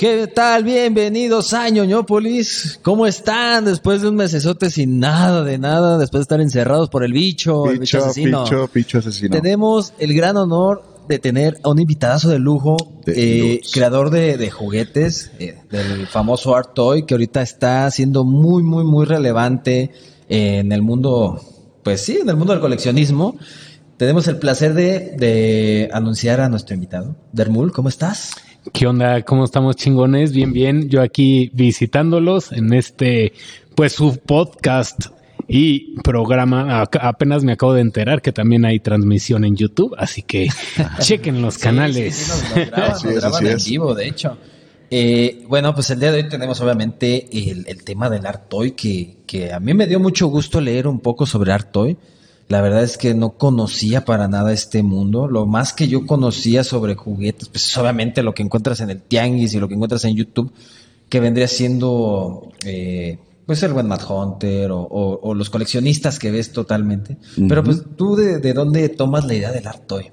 ¿qué tal? Bienvenidos a Ñoñópolis. ¿Cómo están? Después de un mesesote sin nada de nada, después de estar encerrados por el bicho, el bicho asesino. picho asesino. Tenemos el gran honor de tener a un invitadazo de lujo, De eh, creador de, de juguetes, eh, del famoso Art Toy, que ahorita está siendo muy, muy, muy relevante en el mundo, pues sí, en el mundo del coleccionismo. Tenemos el placer de, de anunciar a nuestro invitado. Dermul, ¿cómo estás? ¿Qué onda? ¿Cómo estamos chingones? Bien, bien. Yo aquí visitándolos en este, pues su podcast y programa. Apenas me acabo de enterar que también hay transmisión en YouTube, así que chequen los canales. Sí, sí, sí, nos, nos graban, nos en vivo, de hecho. Eh, bueno, pues el día de hoy tenemos obviamente el, el tema del Art Toy, que, que a mí me dio mucho gusto leer un poco sobre Art Toy. La verdad es que no conocía para nada este mundo. Lo más que yo conocía sobre juguetes, pues es obviamente lo que encuentras en el Tianguis y lo que encuentras en YouTube, que vendría siendo eh, pues el buen Mad Hunter o, o- o los coleccionistas que ves totalmente. Pero pues tú de, de dónde tomas la idea del Art Toy?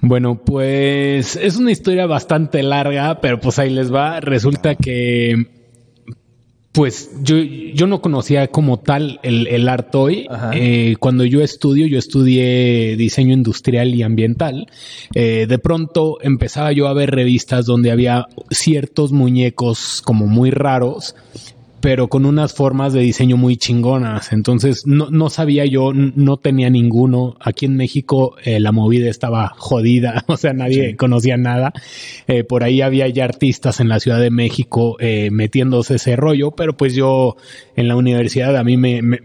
Bueno, pues es una historia bastante larga, pero pues ahí les va. Resulta que, pues yo, yo no conocía como tal el, el art. Ajá. Eh, cuando yo estudio, yo estudié diseño industrial y ambiental. Eh, de pronto empezaba yo a ver revistas donde había ciertos muñecos como muy raros pero con unas formas de diseño muy chingonas. Entonces no, no sabía yo, no tenía ninguno. Aquí en México eh, la movida estaba jodida, o sea, nadie conocía nada. Eh, por ahí había ya artistas en la Ciudad de México eh, metiéndose ese rollo, pero pues yo en la universidad a mí me, me-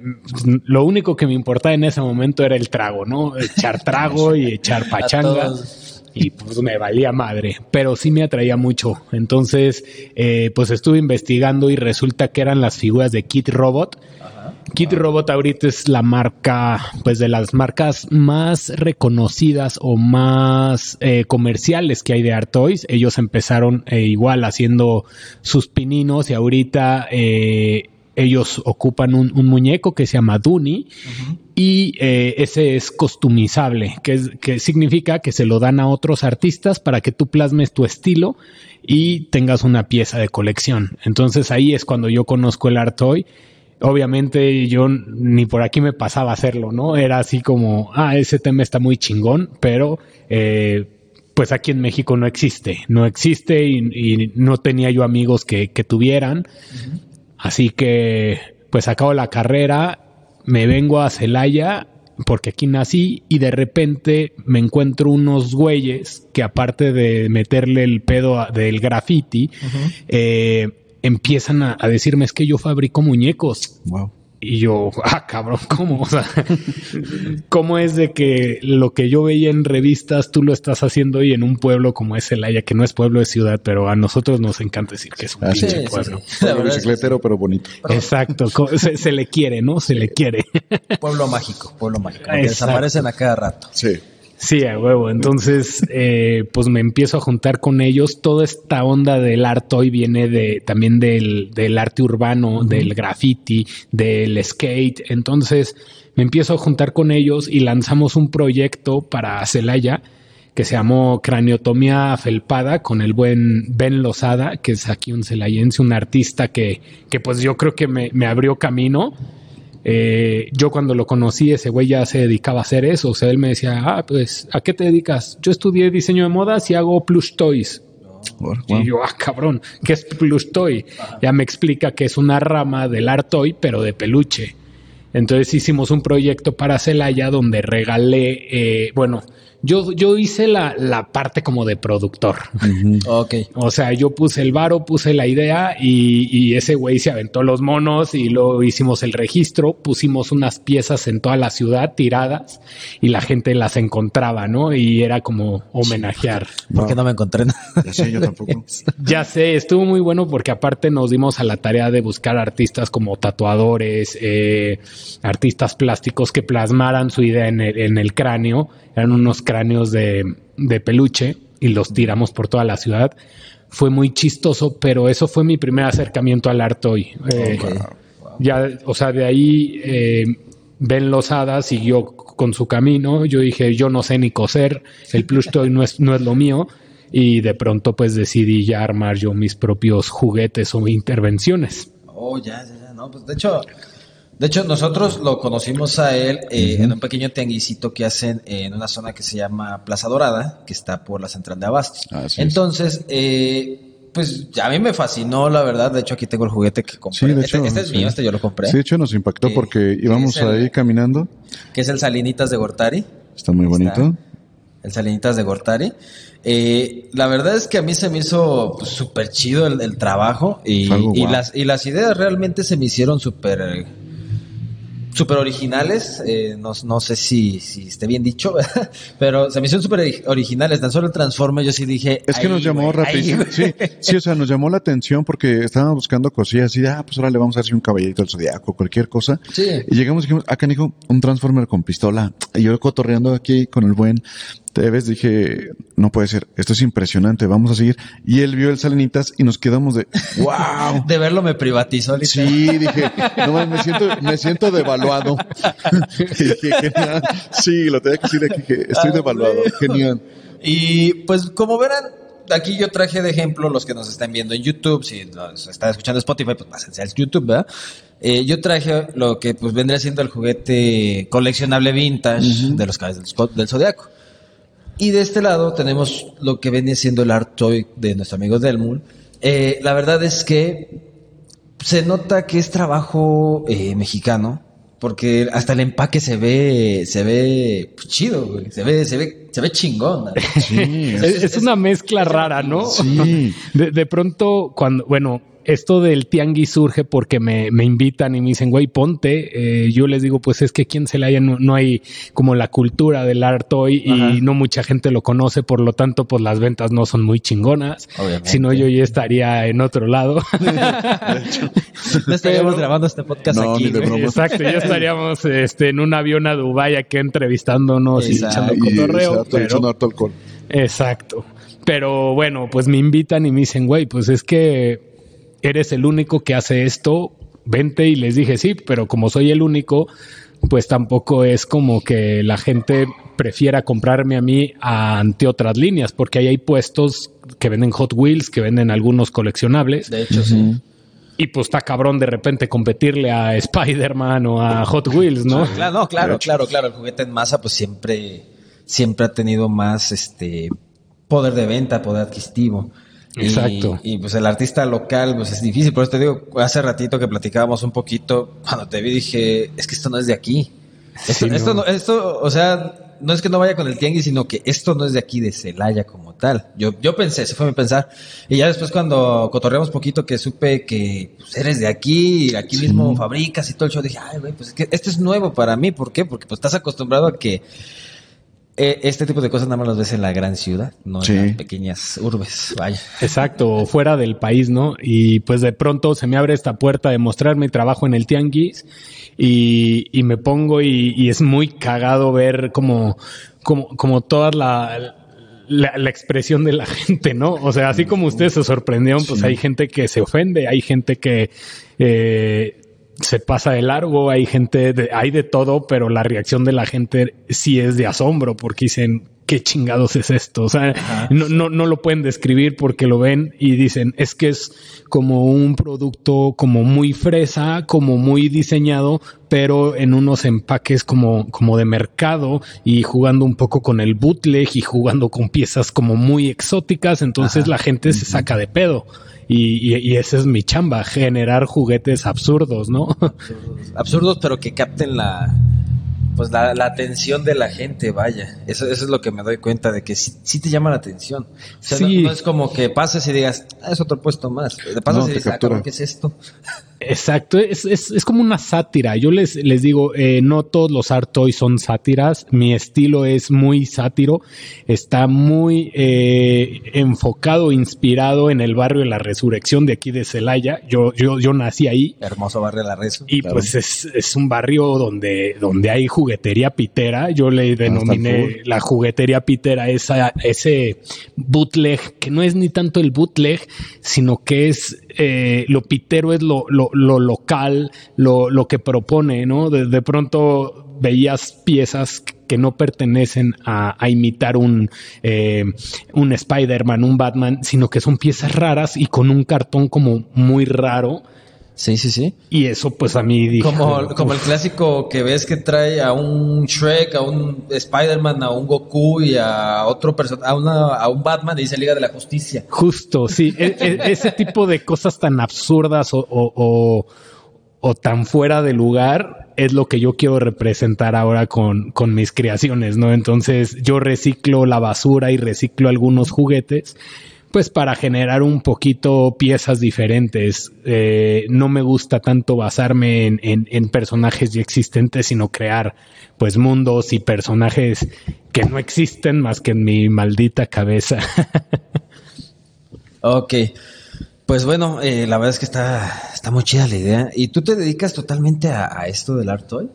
lo único que me importaba en ese momento era el trago, ¿no? Echar trago y echar pachanga. Y pues me valía madre, pero sí me atraía mucho. Entonces, eh, pues estuve investigando y resulta que eran las figuras de Kid Robot. Kid Robot ahorita es la marca, pues de las marcas más reconocidas o más eh, comerciales que hay de Art Toys. Ellos empezaron eh, igual haciendo sus pininos y ahorita eh, ellos ocupan un, un muñeco que se llama Dooney y eh, ese es customizable, que, es- que significa que se lo dan a otros artistas para que tú plasmes tu estilo y tengas una pieza de colección. Entonces ahí es cuando yo conozco el art toy. Obviamente yo ni por aquí me pasaba a hacerlo, ¿no? Era así como, ah, ese tema está muy chingón, pero eh, pues aquí en México no existe, no existe y, y no tenía yo amigos que, que tuvieran. Así que pues acabo la carrera, me vengo a Celaya porque aquí nací y de repente me encuentro unos güeyes que aparte de meterle el pedo a- del graffiti, eh, empiezan a, a decirme es que yo fabrico muñecos. Wow. Y yo, ah, cabrón, ¿cómo? O sea, ¿cómo es de que lo que yo veía en revistas tú lo estás haciendo hoy en un pueblo como es Celaya, que no es pueblo de ciudad, pero a nosotros nos encanta decir que es un Ah, pinche sí, pueblo. sí. La Pueblo es bicicletero, pero bonito. Exacto, se, se le quiere, ¿no? Se le quiere. Pueblo mágico, pueblo mágico. desaparecen a cada rato. Sí. Sí, a huevo. Entonces, eh, pues me empiezo a juntar con ellos. Toda esta onda del arte hoy viene de también del, del arte urbano, del graffiti, del skate. Entonces, me empiezo a juntar con ellos y lanzamos un proyecto para Celaya que se llamó Craniotomía Felpada con el buen Ben Lozada, que es aquí un celayense, un artista que, que pues yo creo que me, me abrió camino. Eh, yo cuando lo conocí, ese güey ya se dedicaba a hacer eso. O sea, él me decía, ah, pues, ¿a qué te dedicas? Yo estudié diseño de modas y hago plush toys. Wow. Y yo, ah, cabrón, ¿qué es plush toy? Ya me explica que es una rama del art toy, pero de peluche. Entonces hicimos un proyecto para Celaya donde regalé, eh, bueno, yo, yo hice la, la parte como de productor. Ok. O sea, yo puse el varo, puse la idea y, y ese güey se aventó los monos y luego hicimos el registro, pusimos unas piezas en toda la ciudad tiradas y la gente las encontraba, ¿no? Y era como homenajear. ¿Por qué no me encontré nada? Ya sé, yo tampoco. Ya sé, estuvo muy bueno porque aparte nos dimos a la tarea de buscar artistas como tatuadores, eh, artistas plásticos que plasmaran su idea en el, en el cráneo. Eran unos cráneos de, de peluche y los tiramos por toda la ciudad. Fue muy chistoso, pero eso fue mi primer acercamiento al arte hoy. Eh, Ya, o sea, de ahí eh, Ben Lozada siguió con su camino. Yo dije, yo no sé ni coser, el plush toy no es, no es lo mío. y de pronto pues decidí ya armar yo mis propios juguetes o intervenciones. Oh, ya, ya, ya, no, pues de hecho, de hecho nosotros lo conocimos a él eh, en un pequeño tianguisito que hacen en una zona que se llama Plaza Dorada, que está por la central de Abastos. Así es. Entonces, eh, pues a mí me fascinó, la verdad. De hecho, aquí tengo el juguete que compré. Sí, de este, hecho, este es sí. mío, este yo lo compré. Sí, de hecho nos impactó Eh, porque que íbamos es el- ahí caminando. Que es el Salinitas de Gortari. Está muy bonito. El Salinitas de Gortari. Eh, la verdad es que a mí se me hizo pues, súper chido el, el trabajo y, las, y las ideas realmente se me hicieron súper súper originales. eh, no, no sé si, si esté bien dicho, pero se me hicieron súper ori- originales. Tan solo el transforme yo sí dije... Es que "Ahí, nos llamó güey, ahí, rapidísimo. güey". Sí, sí, o sea, nos llamó la atención porque estábamos buscando cosillas de, ah, pues ahora le vamos a hacer un caballito del zodiaco, cualquier cosa. Sí. Y llegamos y dijimos, acá dijo, un Transformer con pistola. Y yo cotorreando aquí con el buen Tevez dije, no puede ser, esto es impresionante, vamos a seguir. Y él vio el Salinitas y nos quedamos de, wow. De verlo me privatizó. literal. Sí, dije, no me siento, me siento devaluado. Dije, genial. Sí, lo tenía que decir aquí, que estoy Ah, devaluado. Genial. Y pues como verán, aquí yo traje de ejemplo los que nos están viendo en YouTube, si nos están escuchando Spotify, pues pásense al YouTube, ¿verdad? Eh, yo traje lo que pues vendría siendo el juguete coleccionable vintage de los caballos del, del Zodiaco. Y de este lado tenemos lo que viene siendo el art toy de nuestro amigo Delmul. Eh, la verdad es que se nota que es trabajo eh, mexicano, porque hasta el empaque se ve, se ve pues, chido, güey. Se ve, se ve, se ve chingón. ¿no? Sí, Es, es una mezcla rara, ¿no? Sí. De, de pronto, cuando, bueno, esto del tianguis surge porque me, me invitan y me dicen, güey, ponte. Eh, yo les digo, pues es que quien se le haya, no, no hay como la cultura del art toy Ajá. y no mucha gente lo conoce, por lo tanto, pues las ventas no son muy chingonas. Si no, yo ya estaría en otro lado. No estaríamos Pero- grabando este podcast No, aquí. Exacto, ya estaríamos este, en un avión a Dubái aquí entrevistándonos y Exacto. echando cotorreo. se harto- pero- echando harto alcohol. Exacto. Pero bueno, pues me invitan y me dicen, güey, pues es que eres el único que hace esto, vente y les dije, sí, pero como soy el único, pues tampoco es como que la gente prefiera comprarme a mí ante otras líneas, porque ahí hay puestos que venden Hot Wheels, que venden algunos coleccionables, De hecho, sí. y pues está cabrón de repente competirle a Spider-Man o a Hot Wheels, ¿no? Claro, no, claro, claro, claro. El juguete en masa, pues siempre, siempre ha tenido más este poder de venta, poder adquisitivo. Exacto. Y, pues el artista local, pues es difícil. Por eso te digo, hace ratito que platicábamos un poquito, cuando te vi dije, es que esto no es de aquí. Esto, Sí, esto, no, esto, o sea, no es que no vaya con el tianguis, sino que esto no es de aquí, de Celaya como tal. Yo, yo pensé, ese fue mi pensar. Y ya después cuando cotorreamos poquito que supe que pues, eres de aquí, y aquí mismo fabricas y todo el show, dije, ay, güey, pues es que esto es nuevo para mí. ¿Por qué? Porque pues estás acostumbrado a que este tipo de cosas nada más las ves en la gran ciudad, no Sí. en las pequeñas urbes. Vaya. Exacto, o fuera del país, ¿no? Y pues de pronto se me abre esta puerta de mostrar mi trabajo en el tianguis y, y me pongo y, y es muy cagado ver como, como, como toda la, la, la expresión de la gente, ¿no? O sea, así como ustedes se sorprendieron, pues hay gente que se ofende, hay gente que... eh, se pasa de largo, hay gente, de- hay de todo, pero la reacción de la gente sí es de asombro porque dicen, ¿qué chingados es esto? O sea, no, no, no lo pueden describir porque lo ven y dicen, es que es como un producto como muy fresa, como muy diseñado, pero en unos empaques como, como de mercado y jugando un poco con el bootleg y jugando con piezas como muy exóticas, entonces la gente se saca de pedo. Y, y, y esa es mi chamba, generar juguetes absurdos, ¿no? absurdos, pero que capten la pues la, la atención de la gente, vaya. Eso, eso es lo que me doy cuenta de que sí, sí te llama la atención. O sea, no- Sí. no, es como que pases y digas, ah, es otro puesto más. Te pasas No, y te dices, ah, ¿qué es esto? Exacto, es, es, es como una sátira. Yo les, les digo, eh, no todos los art toys son sátiras. Mi estilo es muy sátiro. Está muy eh, enfocado, inspirado en el barrio de la resurrección de aquí de Celaya. Yo, yo, yo nací ahí. Hermoso barrio La Rezo. Y Claro. pues es, es un barrio donde, donde hay juguetería pitera. Yo le denominé la juguetería pitera esa, ese bootleg, que no es ni tanto el bootleg, sino que es eh, lo pitero es lo, lo, lo local, lo, lo que propone, ¿no? De, de pronto veías piezas que no pertenecen a, imitar un, eh, un Spider-Man, un Batman, sino que son piezas raras y con un cartón como muy raro. Sí, sí, sí. Y eso pues a mí dijo... Como, como el clásico que ves que trae a un Shrek, a un Spider-Man, a un Goku y a otro persona, a, a un Batman y dice Liga de la Justicia. Justo, sí. E, e, ese tipo de cosas tan absurdas o, o, o, tan fuera de lugar es lo que yo quiero representar ahora con, con mis creaciones, ¿no? Entonces yo reciclo la basura y reciclo algunos juguetes pues para generar un poquito piezas diferentes. Eh, no me gusta tanto basarme en, en, personajes ya existentes, sino crear pues mundos y personajes que no existen más que en mi maldita cabeza. ok. Pues bueno, eh, la verdad es que está, está muy chida la idea. ¿Y tú te dedicas totalmente a, a esto del art toy?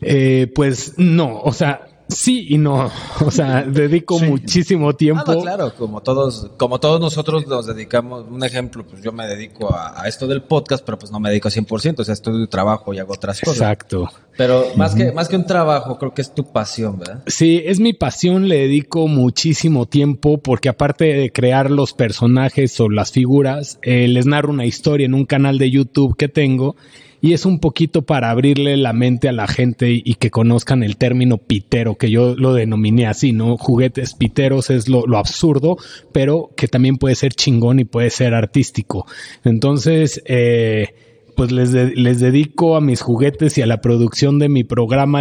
Eh, pues no, o sea, Sí y no. O sea, dedico muchísimo tiempo. Ah, claro, como todos, como todos nosotros nos dedicamos, un ejemplo, pues yo me dedico a, esto del podcast, pero pues no me dedico a 100%, o sea, estudio trabajo y hago otras cosas. Exacto. Pero más que, más que un trabajo, creo que es tu pasión, ¿verdad? Sí, es mi pasión, le dedico muchísimo tiempo porque aparte de crear los personajes o las figuras, eh, les narro una historia en un canal de YouTube que tengo y es un poquito para abrirle la mente a la gente y, que conozcan el término pitero, que yo lo denominé así, ¿no? Juguetes piteros es lo, lo absurdo, pero que también puede ser chingón y puede ser artístico. Entonces, eh, pues les, les dedico a mis juguetes y a la producción de mi programa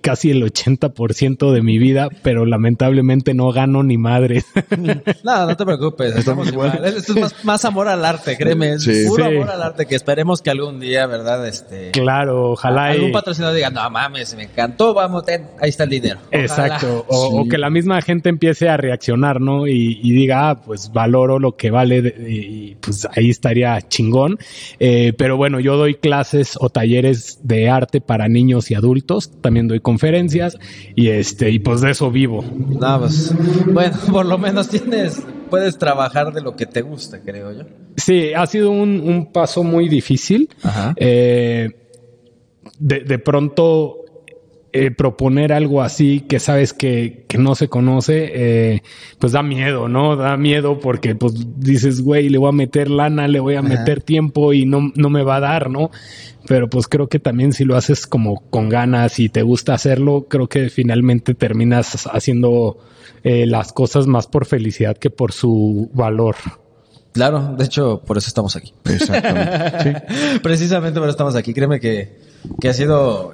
casi el 80% de mi vida, pero lamentablemente no gano ni madre. no, no te preocupes, estamos igual. Esto es más, amor al arte, créeme, es puro amor al arte que esperemos que algún día, ¿verdad? Este, claro, ojalá. Algún patrocinador diga, no mames, me encantó, vamos, ahí está el dinero. Exacto, o, que la misma gente empiece a reaccionar, ¿no? Y, diga, ah, pues valoro lo que vale y pues ahí estaría chingón. Eh, pero bueno, yo doy clases o talleres de arte para niños y adultos, también doy conferencias y este, y pues de eso vivo. Pues, bueno, por lo menos tienes, puedes trabajar de lo que te gusta, creo yo. Sí, ha sido un, paso muy difícil. Eh, de, de pronto eh, proponer algo así que sabes que, que no se conoce, eh, pues da miedo, ¿no? Da miedo porque pues dices, güey, le voy a meter lana, le voy a meter tiempo y no, no me va a dar, ¿no? Pero pues creo que también si lo haces como con ganas y te gusta hacerlo, creo que finalmente terminas haciendo eh, las cosas más por felicidad que por su valor. Claro, de hecho, por eso estamos aquí. Exactamente. Precisamente por eso estamos aquí. Créeme que, que ha sido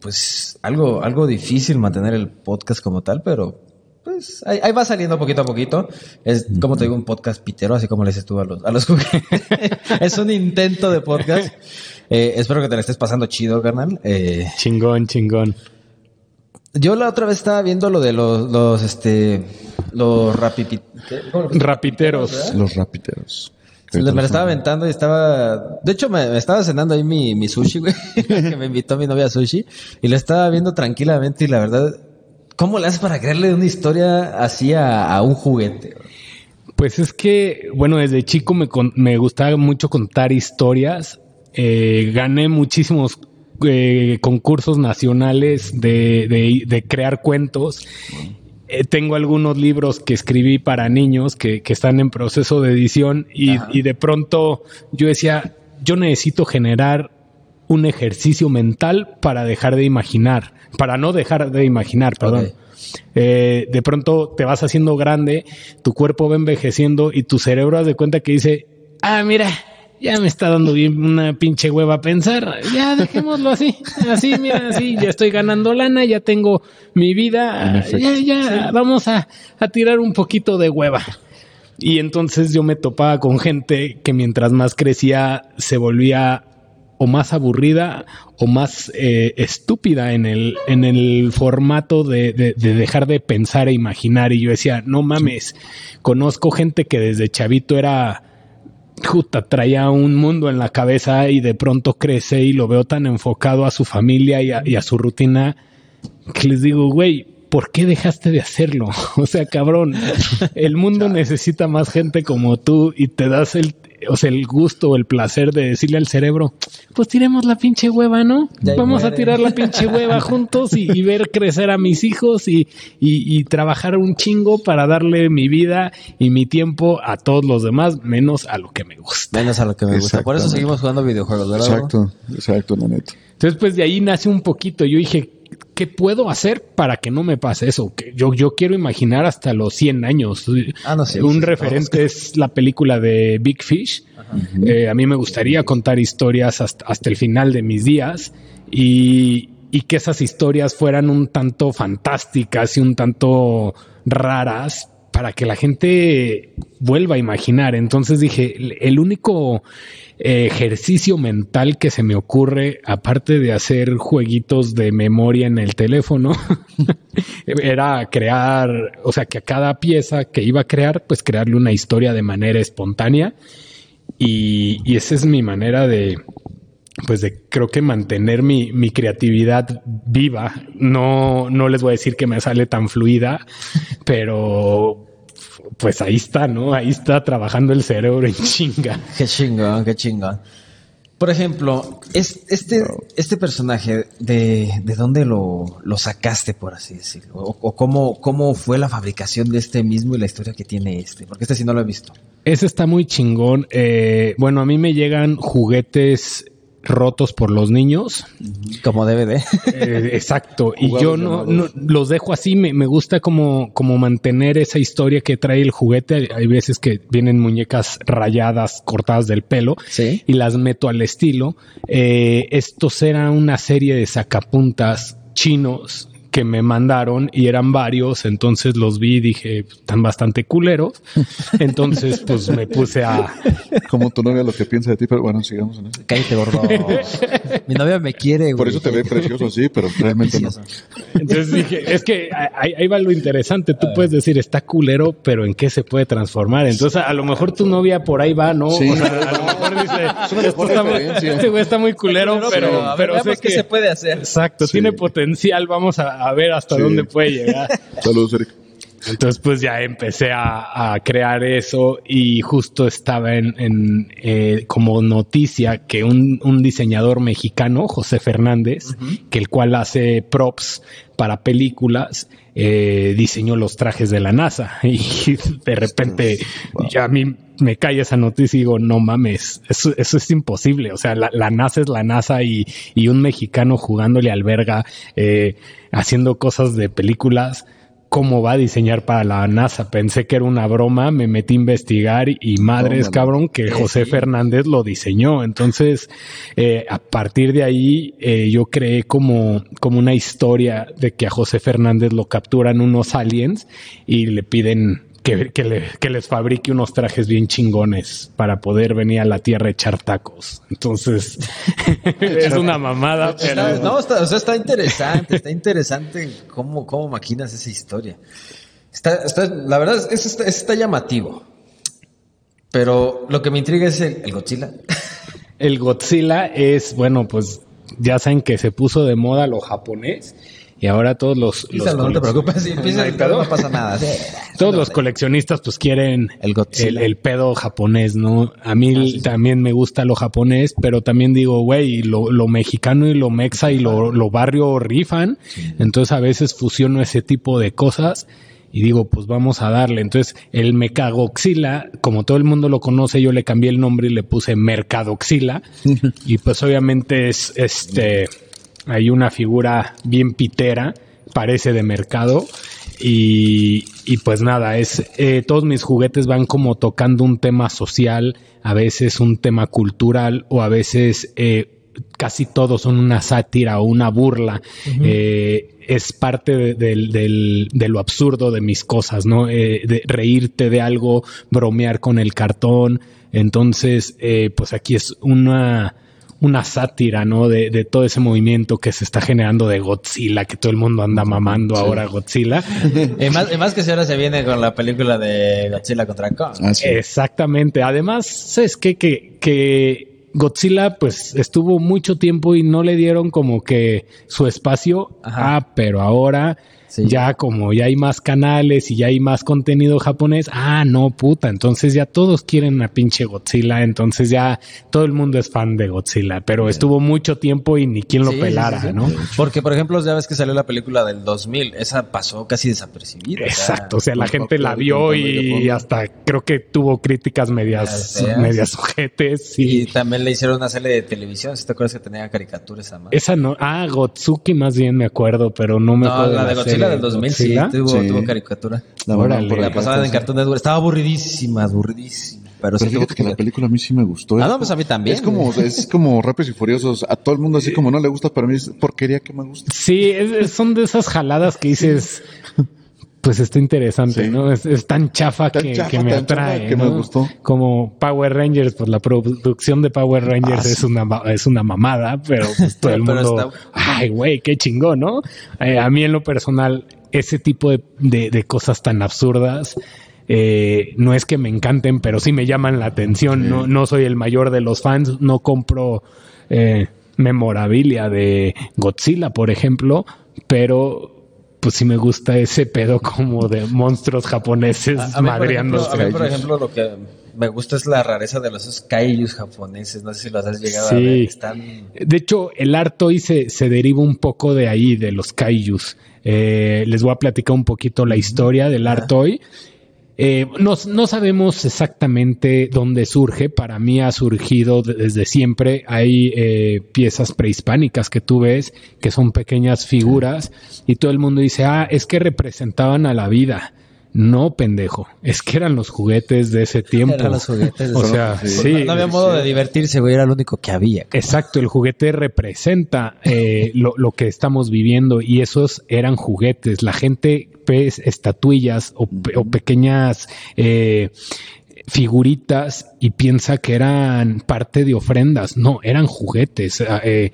pues algo, algo difícil mantener el podcast como tal, pero pues ahí, va saliendo poquito a poquito. Es como te digo, un podcast pitero, así como le dices tú a los, a los Es un intento de podcast. Eh, espero que te la estés pasando chido, carnal. Eh, chingón, chingón. Yo la otra vez estaba viendo lo de los, los este, los rapiteros. Los rapiteros. Me la estaba aventando y estaba. De hecho, me, estaba cenando ahí mi, mi sushi, güey. que me invitó mi novia a sushi. Y la estaba viendo tranquilamente. Y la verdad, ¿cómo le haces para crearle una historia así a, un juguete? Pues es que, bueno, desde chico me, me gustaba mucho contar historias. Eh, gané muchísimos eh, concursos nacionales de, de, de crear cuentos. Eh, tengo algunos libros que escribí para niños que, están en proceso de edición y, de pronto yo decía, yo necesito generar un ejercicio mental para dejar de imaginar, para no dejar de imaginar, perdón. Eh, de pronto te vas haciendo grande, tu cuerpo va envejeciendo y tu cerebro hace de cuenta que dice, ah, mira, ya me está dando bien una pinche hueva pensar. Ya dejémoslo así, así, mira, así, ya estoy ganando lana, ya tengo mi vida, ya, ya, vamos a, a tirar un poquito de hueva. Y entonces yo me topaba con gente que mientras más crecía se volvía o más aburrida o más eh, estúpida en el, en el formato de, de, de, dejar de pensar e imaginar. Y yo decía, no mames, conozco gente que desde chavito era justa, traía un mundo en la cabeza y de pronto crece y lo veo tan enfocado a su familia y a, su rutina que les digo, güey, ¿por qué dejaste de hacerlo? O sea, cabrón, el mundo necesita más gente como tú y te das el, o sea, el gusto o el placer de decirle al cerebro, pues tiremos la pinche hueva, ¿no? Ya Vamos a tirar la pinche hueva juntos y, y ver crecer a mis hijos y, y- y trabajar un chingo para darle mi vida y mi tiempo a todos los demás, menos a lo que me gusta. Menos a lo que me gusta. Por eso seguimos jugando videojuegos, ¿verdad? Exacto, exacto, la neta. Entonces, pues de ahí nace un poquito. Yo dije, ¿qué puedo hacer para que no me pase eso? Que yo, yo quiero imaginar hasta los 100 años. Ah, no, sí, un sí, referente es la película de Big Fish. Eh, a mí me gustaría contar historias hasta, hasta el final de mis días y, y que esas historias fueran un tanto fantásticas y un tanto raras para que la gente vuelva a imaginar. Entonces dije, el- único ejercicio mental que se me ocurre, aparte de hacer jueguitos de memoria en el teléfono, era crear, o sea, que a cada pieza que iba a crear, pues crearle una historia de manera espontánea. Y, y esa es mi manera de, pues de creo que mantener mi, mi creatividad viva. No, no les voy a decir que me sale tan fluida, pero pues ahí está, ¿no? Ahí está trabajando el cerebro en chinga. Qué chingón, qué chingón. Por ejemplo, es, este, este personaje, de, ¿de dónde lo, lo sacaste, por así decirlo? O, o cómo, cómo fue la fabricación de este mismo y la historia que tiene este? Porque este sí no lo he visto. Ese está muy chingón. Eh, bueno, a mí me llegan juguetes rotos por los niños. Como DVD. Eh, exacto. y yo no, los dejo así. Me, me gusta como, como mantener esa historia que trae el juguete. Hay- Hay veces que vienen muñecas rayadas, cortadas del pelo. Sí. y las meto al estilo. Eh, estos eran una serie de sacapuntas chinos que me mandaron y eran varios, entonces los vi y dije, están bastante culeros. Entonces, pues me puse a... Como tu novia lo que piensa de ti, pero bueno, sigamos en eso. Cállate, gordo. Mi novia me quiere, güey. Por eso te ve precioso así, pero realmente no. Entonces dije, es que ahí, ahí va lo interesante. Tú puedes decir, está culero, pero ¿en qué se puede transformar? Entonces, a lo mejor tu novia por ahí va, ¿no? Sí. O sea, a lo mejor dice, Es una "Esto mejor está muy- referencia". este güey está muy culero, pero, pero sé qué que... se puede hacer. Exacto, Sí. tiene potencial. Vamos a, a ver hasta Sí. dónde puede llegar. Saludos, Eric. Entonces, pues ya empecé a, a crear eso y justo estaba en, en, eh, como noticia que un, un diseñador mexicano, José Fernández, que el cual hace props para películas, eh, diseñó los trajes de la NASA. Y de repente ya a mí me cae esa noticia y digo, no mames, eso, eso es imposible. O sea, la, la NASA es la NASA y, y un mexicano jugándole al verga, eh, haciendo cosas de películas cómo va a diseñar para la NASA. Pensé que era una broma, me metí a investigar y madres, Tómala. cabrón, que José Fernández lo diseñó. Entonces, eh, a partir de ahí, eh, yo creé como, como una historia de que a José Fernández lo capturan unos aliens y le piden que, que, le- que les fabrique unos trajes bien chingones para poder venir a la Tierra a echar tacos. Entonces, es una mamada, pero... Está- no, está, o sea, está interesante, está interesante cómo, cómo maquinas esa historia. Está, está, la verdad, es, es- está, está llamativo. Pero lo que me intriga es el, el Godzilla. El Godzilla es, bueno, pues ya saben que se puso de moda lo japonés y ahora todos los... los no te preocupes, si el pedo, no pasa nada. Sí. Todos los coleccionistas pues quieren El Godzilla. el, el pedo japonés, ¿no? A mí también me gusta lo japonés, pero también digo, güey, lo, lo mexicano y lo mexa y lo, lo barrio rifan. Entonces a veces fusiono ese tipo de cosas y digo, pues vamos a darle. Entonces el Mecagoxila, como todo el mundo lo conoce, yo le cambié el nombre y le puse Mercadoxila. y pues obviamente es este, hay una figura bien pitera, parece de mercado. Y, y pues nada, es eh, todos mis juguetes van como tocando un tema social, a veces un tema cultural o a veces eh, casi todos son una sátira o una burla. Eh, es parte de, lo absurdo de mis cosas, ¿no? Eh, de reírte de algo, bromear con el cartón. Entonces, eh, pues aquí es una, una sátira, ¿no? De, de todo ese movimiento que se está generando de Godzilla, que todo el mundo anda mamando ahora Godzilla. Y más, y más que si ahora se viene con la película de Godzilla contra Kong. Ah, sí. Exactamente. Además, ¿sabes qué? Que, que Godzilla, pues, estuvo mucho tiempo y no le dieron como que su espacio. Ajá. Ah, pero ahora Sí. Ya como ya hay más canales y ya hay más contenido japonés, ah, no, puta, entonces ya todos quieren a pinche Godzilla, entonces ya todo el mundo es fan de Godzilla, pero estuvo mucho tiempo y ni quien lo Sí, pelara, sí, sí. ¿no? Porque, por ejemplo, ya ves que salió la película del 2000, esa pasó casi desapercibida. o sea, Exacto, o sea, la gente la vio y hasta creo que tuvo críticas medias, Medias feas. medias sujetes Y y también le hicieron una serie de televisión, si te acuerdas que tenía caricaturas esa madre? esa no, ah, Gotsuki más bien me acuerdo, pero no me No, acuerdo la de Godzilla del 2000 sí, tuvo, Sí. tuvo caricatura. La Órale. por La pasaban en Cartoon Network. Estaba aburridísima, aburridísima. Pero, Pero sí fíjate que la ver. película a mí sí me gustó. Ah, no, pues a mí también. Es como, es como Rápidos y Furiosos. A todo el mundo así como no le gusta, pero a mí es porquería que me gusta. Sí, es- es- son de esas jaladas que dices, pues está interesante, Sí. ¿no? Es, es tan chafa, Tan que, chafa, que me tan chafa atrae, que me ¿no? gustó. Como Power Rangers, pues la producción de Power Rangers Ah, es sí. una es una mamada, pero pues todo el mundo, está- ay, güey, qué chingón, ¿no? Eh, a mí en lo personal, ese tipo de, de- de cosas tan absurdas. eh, no es que me encanten, pero sí me llaman la atención. No, no soy el mayor de los fans, no compro eh, memorabilia de Godzilla, por ejemplo, pero pues sí me gusta ese pedo como de monstruos japoneses A- a mí, por ejemplo, a mí, por ejemplo, lo que me gusta es la rareza de los kaijus japoneses. No sé si los has llegado Sí. a ver. Están... De hecho, el art hoy se, se deriva un poco de ahí, de los kaijus. Eh, les voy a platicar un poquito la historia del art hoy. Eh, no, no sabemos exactamente dónde surge. Para mí ha surgido de- desde siempre. Hay eh, piezas prehispánicas que tú ves que son pequeñas figuras y todo el mundo dice, ah, es que representaban a la vida. No, pendejo. Es que eran los juguetes de ese tiempo. Eran los juguetes de O sea, sí. no, no había modo de divertirse, güey. Era lo único que había. Exacto, el juguete representa eh, lo, lo que estamos viviendo y esos eran juguetes. La gente ve estatuillas o pequeñas eh, figuritas y piensa que eran parte de ofrendas. No, eran juguetes. Ah, eh,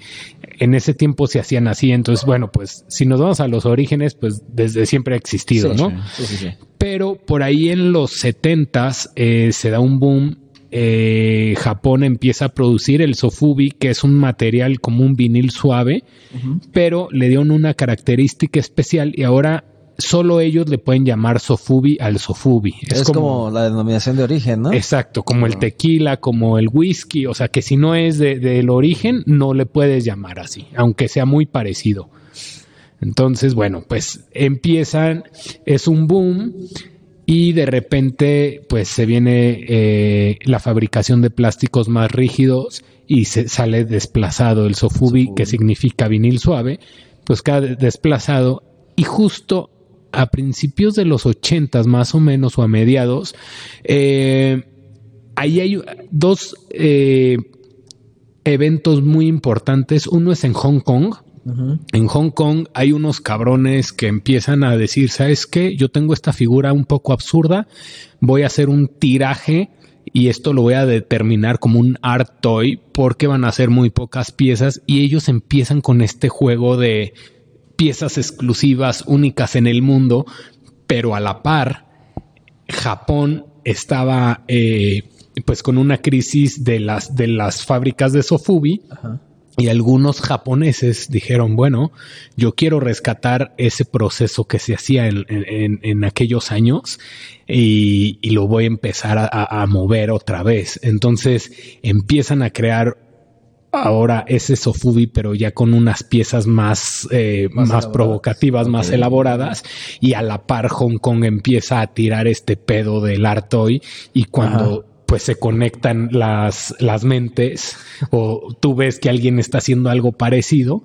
en ese tiempo se hacían así. Entonces, bueno, pues si nos vamos a los orígenes, pues desde siempre ha existido, Sí, ¿no? Sí, sí, sí. Pero por ahí en los 70s eh, se da un boom. eh, Japón empieza a producir el sofubi, que es un material como un vinil suave, pero le dieron una característica especial y ahora solo ellos le pueden llamar sofubi al sofubi. Es, como... la denominación de origen, ¿no? Exacto, como el tequila, como el whisky, o sea que si no es de- del origen, no le puedes llamar así, aunque sea muy parecido. Entonces, bueno, pues empiezan, es un boom y de repente pues se viene eh, la fabricación de plásticos más rígidos y se sale desplazado el sofubi, que significa vinil suave, pues queda de- desplazado y justo a principios de los ochentas más o menos o a mediados, eh, ahí hay dos eh, eventos muy importantes. Uno es en Hong Kong. En Hong Kong hay unos cabrones que empiezan a decir, ¿sabes qué? Yo tengo esta figura un poco absurda, voy a hacer un tiraje y esto lo voy a determinar como un art toy porque van a ser muy pocas piezas y ellos empiezan con este juego de piezas exclusivas, únicas en el mundo, pero a la par, Japón estaba eh, pues con una crisis de las, de las fábricas de Sofubi Ajá. y algunos japoneses dijeron, bueno, yo quiero rescatar ese proceso que se hacía en, en- en aquellos años y, y lo voy a empezar a, a- a mover otra vez. Entonces empiezan a crear ahora ese sofubi, pero ya con unas piezas más, eh, Más provocativas, más elaboradas, y a la par Hong Kong empieza a tirar este pedo del art toy, y cuando pues se conectan las, las mentes, o tú ves que alguien está haciendo algo parecido,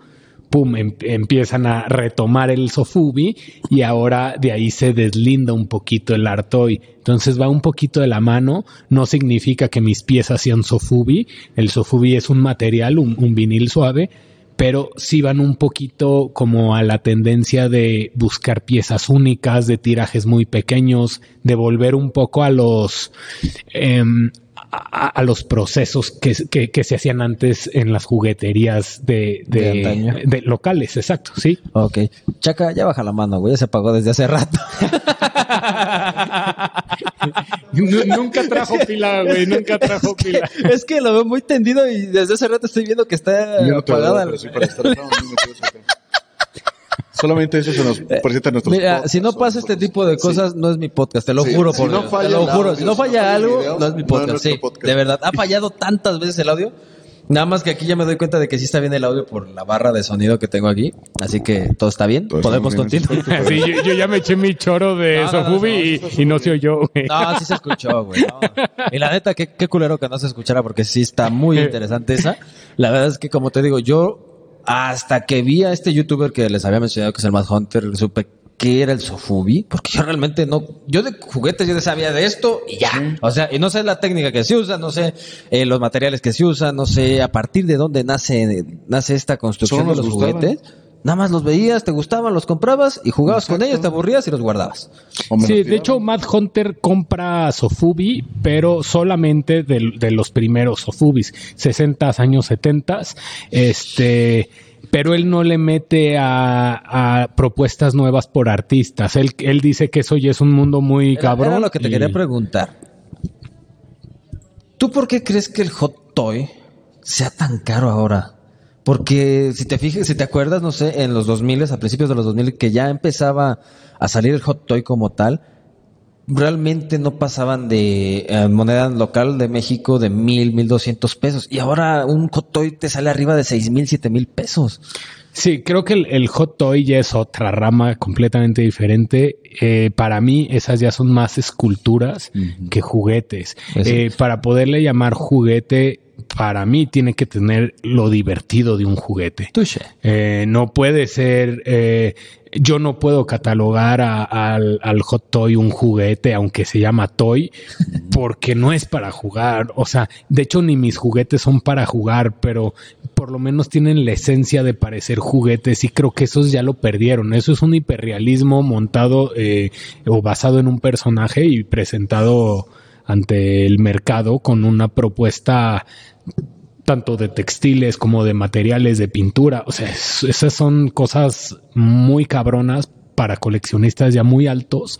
pum, em- empiezan a retomar el sofubi y ahora de ahí se deslinda un poquito el artoy. Entonces va un poquito de la mano, no significa que mis piezas sean sofubi, el sofubi es un material, un, un vinil suave, pero sí van un poquito como a la tendencia de buscar piezas únicas, de tirajes muy pequeños, de volver un poco a los... em, a, a los procesos que, que- que se hacían antes en las jugueterías de, De de, antaño. de locales, exacto, sí. Ok. Chaca, ya baja la mano, güey. Ya se apagó desde hace rato. Nu- nunca trajo pila, güey, nunca trajo pila. es que lo veo muy tendido y desde hace rato estoy viendo que está apagada. Solamente eso se nos presenta en nuestros Mira, podcasts, si no pasa este tipo de cosas, no es mi podcast, te lo Sí, juro si por no Dios, falla te lo juro. audio, Si no si no falla algo, video, no es mi no es podcast. sí, podcast. de verdad, ha fallado tantas veces el audio. Nada más que aquí ya me doy cuenta de que sí está bien el audio por la barra de sonido que tengo aquí. Así que todo está bien. Todo Podemos bien, continuar. Sí, yo, yo ya me eché mi choro de No, no, no, Sofubi no, y, y no se oyó, güey. No, sí se escuchó, güey. no. Y la neta, qué, qué culero que no se escuchara porque sí está muy interesante esa. La verdad es que, como te digo, yo hasta que vi a este youtuber que les había mencionado que es el Mad Hunter, supe que era el Sofubi, porque yo realmente no, yo de juguetes yo sabía de esto y ya. O sea, y no sé la técnica que se usa, no sé eh, los materiales que se usan, no sé a partir de dónde nace, nace esta construcción Solo de los gustaban. Nada más los veías, te gustaban, los comprabas y jugabas con ellos, te aburrías y los guardabas. Sí, de hecho. Mad Hunter compra Sofubi, pero solamente de, de los primeros Sofubis, 60 años 70. Este, pero él no le mete a, a propuestas nuevas por artistas. Él, él dice que eso ya es un mundo muy Era- cabrón. Era lo que te y- quería preguntar. ¿Tú por qué crees que el hot toy sea tan caro ahora? Porque si te fijas, si te acuerdas, no sé, en los 2000, a principios de los 2000, que ya empezaba a salir el hot toy como tal, realmente no pasaban de eh, moneda local de México de mil, mil doscientos pesos. Y ahora un hot toy te sale arriba de seis mil, siete mil pesos. Sí, creo que el, el hot toy ya es otra rama completamente diferente. Eh, para mí, esas ya son más esculturas que juguetes. Pues. Eh, para poderle llamar juguete, para mí tiene que tener lo divertido de un juguete. Eh, no puede ser, yo no puedo catalogar a- al, al hot toy un juguete, aunque se llama toy, porque no es para jugar. O sea, de hecho ni mis juguetes son para jugar, pero por lo menos tienen la esencia de parecer juguetes y creo que esos ya lo perdieron. Eso es un hiperrealismo montado eh, o basado en un personaje y presentado ante el mercado con una propuesta tanto de textiles como de materiales de pintura. O sea, es- esas son cosas muy cabronas para coleccionistas ya muy altos.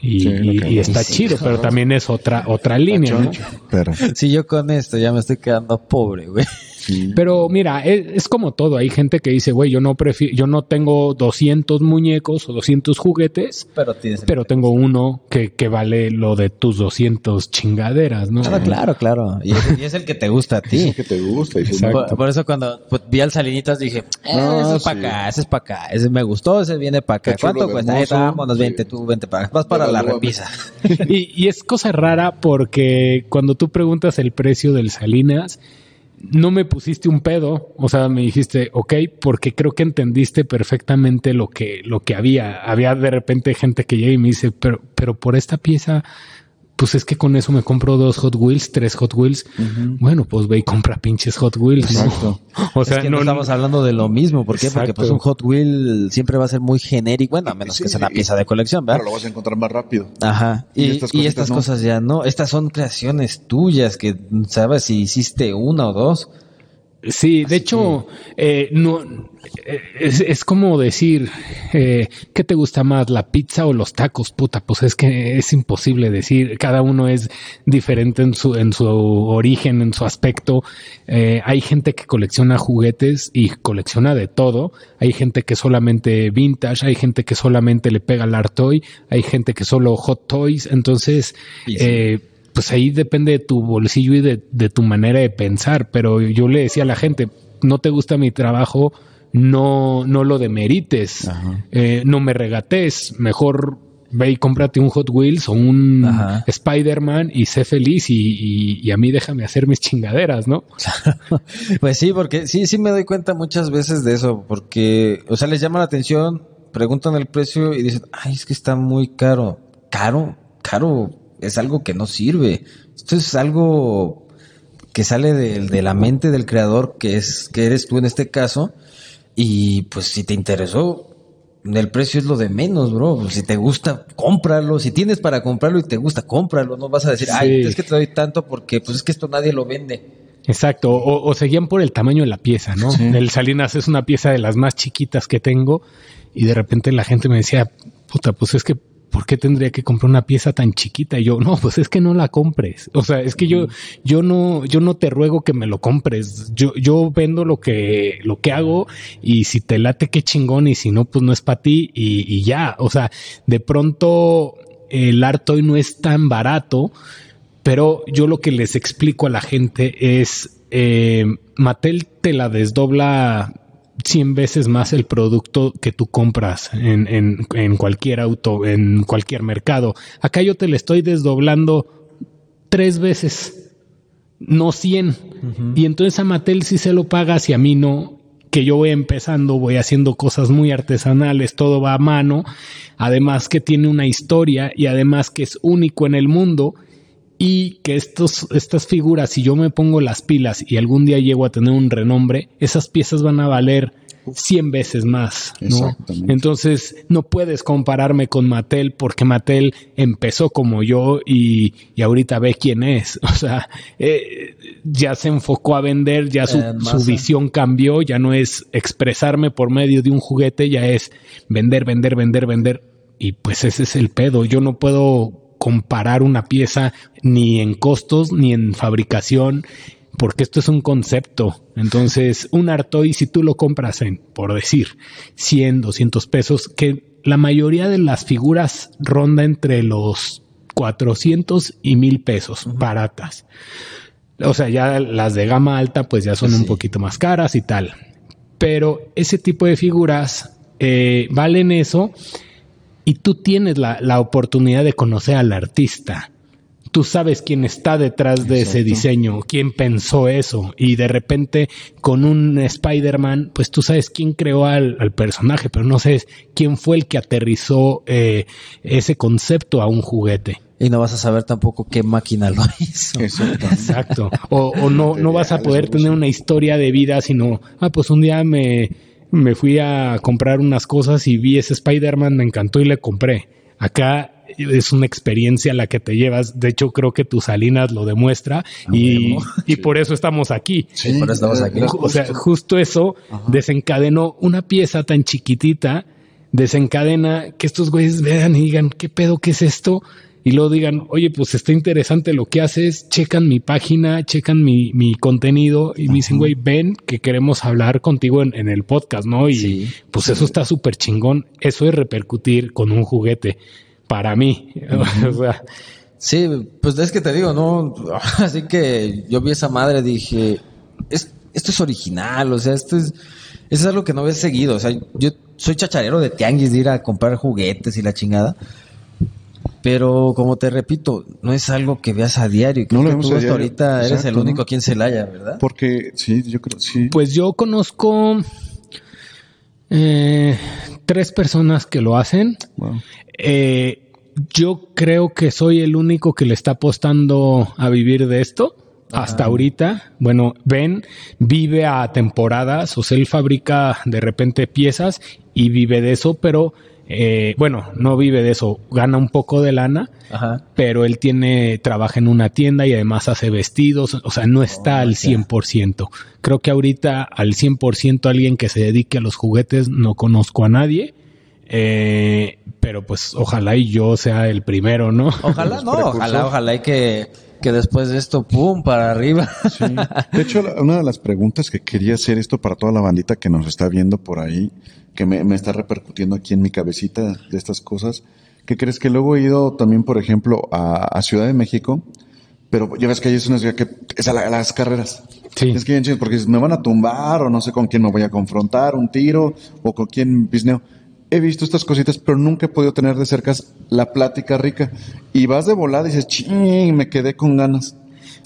Y, Sí, la y- y cabrón. está Sí, chido, pero también es otra, otra línea. ¿no? Pero, Si yo con esto ya me estoy quedando pobre, güey. Sí. Pero mira, es, es como todo. Hay gente que dice, güey, yo no prefiero, yo no tengo 200 muñecos o 200 juguetes, Pero tienes pero tengo uno que, que vale lo de tus 200 chingaderas, ¿no? Ah, claro, claro. Y es, y es el que te gusta a ti. Sí, que te gusta. Y. Por, por eso cuando vi al Salinitas dije, eh, Ah, ese es para acá, ese es para acá, ese me gustó, ese viene para acá. ¿Cuánto cuesta? Eh, vámonos, Sí. vente tú, vente para acá. Vas para la repisa. Y, y es cosa rara porque cuando tú preguntas el precio del Salinas, no me pusiste un pedo, o sea, me dijiste, ok, porque creo que entendiste perfectamente lo que, lo que había. Había de repente gente que llega y me dice, pero, pero por esta pieza, pues es que con eso me compro dos Hot Wheels, tres Hot Wheels. Bueno, pues ve y compra pinches Hot Wheels. ¿no? Exacto. O sea, es que no, no, estamos hablando de lo mismo. ¿Por qué? Porque pues un Hot Wheel siempre va a ser muy genérico, bueno, a menos Sí, que sea una pieza de colección, Pero ¿verdad? lo vas a encontrar más rápido. Ajá. y Y, estas y estas no. cosas ya no. Estas son creaciones tuyas que sabes si hiciste una o dos. Sí, de hecho, eh, no eh, es, es como decir eh, ¿qué te gusta más, la pizza o los tacos? Puta, pues es que es imposible decir. Cada uno es diferente en su en su origen, en su aspecto. Eh, hay gente que colecciona juguetes y colecciona de todo. Hay gente que solamente vintage, hay gente que solamente le pega al art toy, hay gente que solo hot toys. Entonces, sí. Pues ahí depende de tu bolsillo y de, de tu manera de pensar. Pero yo le decía a la gente, no te gusta mi trabajo, no, no lo demerites, eh, no me regates, mejor ve y cómprate un Hot Wheels o un. Spider-Man y sé feliz y, y- y a mí déjame hacer mis chingaderas, ¿no? Pues sí, porque sí, sí me doy cuenta muchas veces de eso, porque, o sea, les llama la atención, preguntan el precio y dicen, ay, es que está muy caro. Caro, caro, es algo que no sirve. Esto es algo que sale de, de la mente del creador, que es, que eres tú en este caso, y pues si te interesó, el precio es lo de menos, bro. Si te gusta, cómpralo. Si tienes para comprarlo y te gusta, cómpralo. No vas a decir, ay, es que te doy tanto porque pues es que esto nadie lo vende. Exacto, o, o seguían por el tamaño de la pieza, ¿no? El Salinas es una pieza de las más chiquitas que tengo y de repente la gente me decía, puta, pues es que ¿por qué tendría que comprar una pieza tan chiquita? Y yo, no, pues es que no la compres. O sea, es que yo, yo no, yo no te ruego que me lo compres. Yo, yo vendo lo que, lo que hago y si te late, qué chingón y si no, pues no es para ti y, y ya. O sea, de pronto el arte hoy no es tan barato, pero yo lo que les explico a la gente es, eh, Mattel te la desdobla 100 veces más el producto que tú compras en, en, en, cualquier auto, en cualquier mercado. Acá yo te le estoy desdoblando tres veces, no 100. Uh -huh. Y entonces a Mattel sí se lo paga, si a mí no, que yo voy empezando, voy haciendo cosas muy artesanales, todo va a mano, además que tiene una historia y además que es único en el mundo y que estos, estas figuras, si yo me pongo las pilas y algún día llego a tener un renombre, esas piezas van a valer 100 veces más, ¿no? Entonces, no puedes compararme con Mattel porque Mattel empezó como yo y, y ahorita ve quién es. O sea, eh, ya se enfocó a vender, ya su, eh, su, visión cambió, ya no es expresarme por medio de un juguete, ya es vender, vender, vender, vender. Y pues ese es el pedo. Yo no puedo comparar una pieza ni en costos ni en fabricación porque esto es un concepto. Entonces, un Artoy, si tú lo compras en, por decir, 100, 200 pesos, que la mayoría de las figuras ronda entre los 400 y 1000 pesos, baratas. O sea, ya las de gama alta, pues ya son sí. un poquito más caras y tal. Pero ese tipo de figuras eh, valen eso y tú tienes la, la oportunidad de conocer al artista tú sabes quién está detrás de Exacto. ese diseño, quién pensó eso. Y de repente, con un Spider-Man, pues tú sabes quién creó al, al, personaje, pero no sabes quién fue el que aterrizó eh, ese concepto a un juguete. Y no vas a saber tampoco qué máquina lo hizo. Exacto. O, o no, no vas a poder tener una historia de vida, sino, ah, pues un día me, me fui a comprar unas cosas y vi ese Spider-Man, me encantó y le compré. Acá es una experiencia la que te llevas. De hecho, creo que tu Salinas lo demuestra y, y por eso estamos aquí. Sí, por eso estamos aquí. O sea, justo eso Ajá. desencadenó una pieza tan chiquitita, desencadena que estos güeyes vean y digan, ¿qué pedo? ¿Qué es esto? Y luego digan, oye, pues está interesante lo que haces, checan mi página, checan mi, mi contenido y Ajá. me dicen, güey, ven que queremos hablar contigo en, en el podcast, ¿no? Y sí, pues eso está súper chingón. Eso es repercutir con un juguete para mí. o sea. Sí, pues es que te digo, ¿no? Así que yo vi esa madre, dije, es, esto es original, o sea, esto es, es algo que no había seguido. O sea, yo soy chacharero de tianguis de ir a comprar juguetes y la chingada. Pero como te repito, no es algo que veas a diario. Creo no lo que tú hasta ahorita Exacto, eres el único ¿no? aquí en Celaya, ¿verdad? Porque sí, yo creo sí. Pues yo conozco eh, tres personas que lo hacen. Wow. Eh, yo creo que soy el único que le está apostando a vivir de esto. Ajá. Hasta ahorita, bueno, Ben vive a temporadas, o sea, él fabrica de repente piezas y vive de eso, pero eh, bueno, no vive de eso, gana un poco de lana, Ajá. pero él tiene, trabaja en una tienda y además hace vestidos, o sea, no está oh, al 100%. Creo que ahorita al 100% alguien que se dedique a los juguetes no conozco a nadie. Eh, pero pues ojalá y yo sea el primero, ¿no? Ojalá no, ojalá, ojalá y que, que después de esto, pum, para arriba. Sí. De hecho, una de las preguntas que quería hacer esto para toda la bandita que nos está viendo por ahí, que me, me está repercutiendo aquí en mi cabecita de estas cosas, ¿qué crees que luego he ido también, por ejemplo, a, a Ciudad de México? Pero ya ves que ahí es una ciudad que es a, la, a las carreras. Sí. Es que porque me van a tumbar o no sé con quién me voy a confrontar, un tiro o con quién bisneo he visto estas cositas, pero nunca he podido tener de cerca la plática rica. Y vas de volada y dices, ching, me quedé con ganas.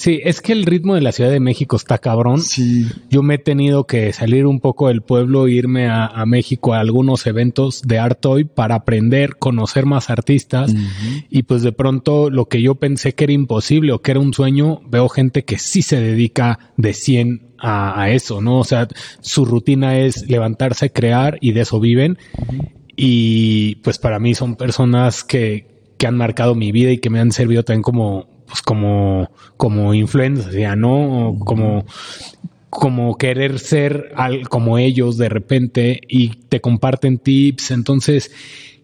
Sí, es que el ritmo de la Ciudad de México está cabrón. Sí. Yo me he tenido que salir un poco del pueblo irme a, a México a algunos eventos de Artoy para aprender, conocer más artistas. Uh -huh. Y pues de pronto lo que yo pensé que era imposible o que era un sueño, veo gente que sí se dedica de 100 a, a eso, ¿no? O sea, su rutina es levantarse, crear y de eso viven. Uh -huh. Y pues para mí son personas que, que han marcado mi vida y que me han servido también como pues como, como influencia, ¿no? Como, como querer ser al, como ellos de repente y te comparten tips. Entonces,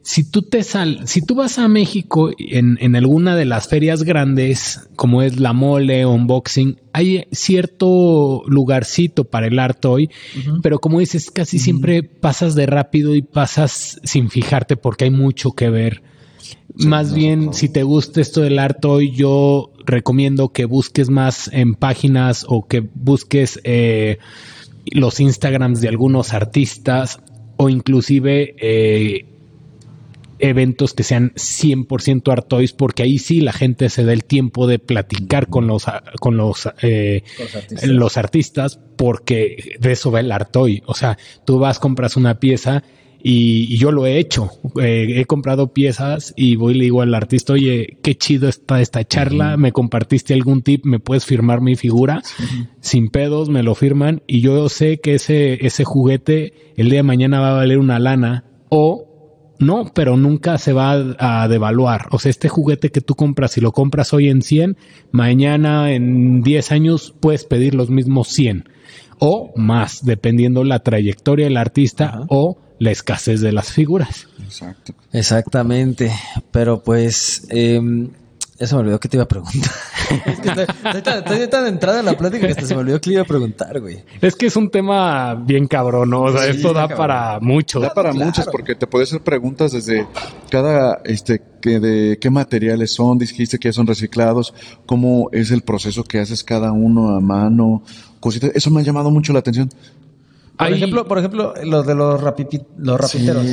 si tú te sal, si tú vas a México en, en, alguna de las ferias grandes, como es la mole o unboxing, hay cierto lugarcito para el art toy, pero como dices, casi siempre pasas de rápido y pasas sin fijarte porque hay mucho que ver. Más bien, si te gusta esto del art toy, yo recomiendo que busques más en páginas o que busques eh, los Instagrams de algunos artistas o inclusive eh, eventos que sean 100% Artois, porque ahí sí la gente se da el tiempo de platicar con los, con los, eh, los, artistas. porque de eso va el Artoy. O sea, tú vas, compras una pieza y, yo lo he hecho. Eh, he comprado piezas y voy y le digo al artista, oye, qué chido está esta charla, me compartiste algún tip, me puedes firmar mi figura, sin pedos, me lo firman y yo sé que ese, ese juguete el día de mañana va a valer una lana o no, pero nunca se va a, devaluar. O sea, este juguete que tú compras, si lo compras hoy en 100, mañana en 10 años puedes pedir los mismos 100 o más, dependiendo la trayectoria del artista o la escasez de las figuras. Exacto. Exactamente. Pero pues, eh, eso me olvidó que te iba a preguntar. es que estoy, tan, entrada en la plática que hasta se me olvidó que le iba a preguntar, güey. Es que es un tema bien cabrón, ¿no? O sea, esto da para mucho. Da para muchos porque te puede hacer preguntas desde cada, este, que de qué materiales son, dijiste que son reciclados, cómo es el proceso que haces cada uno a mano, cositas. Eso me ha llamado mucho la atención. Por ejemplo, por ejemplo, los de los, los rapiteros.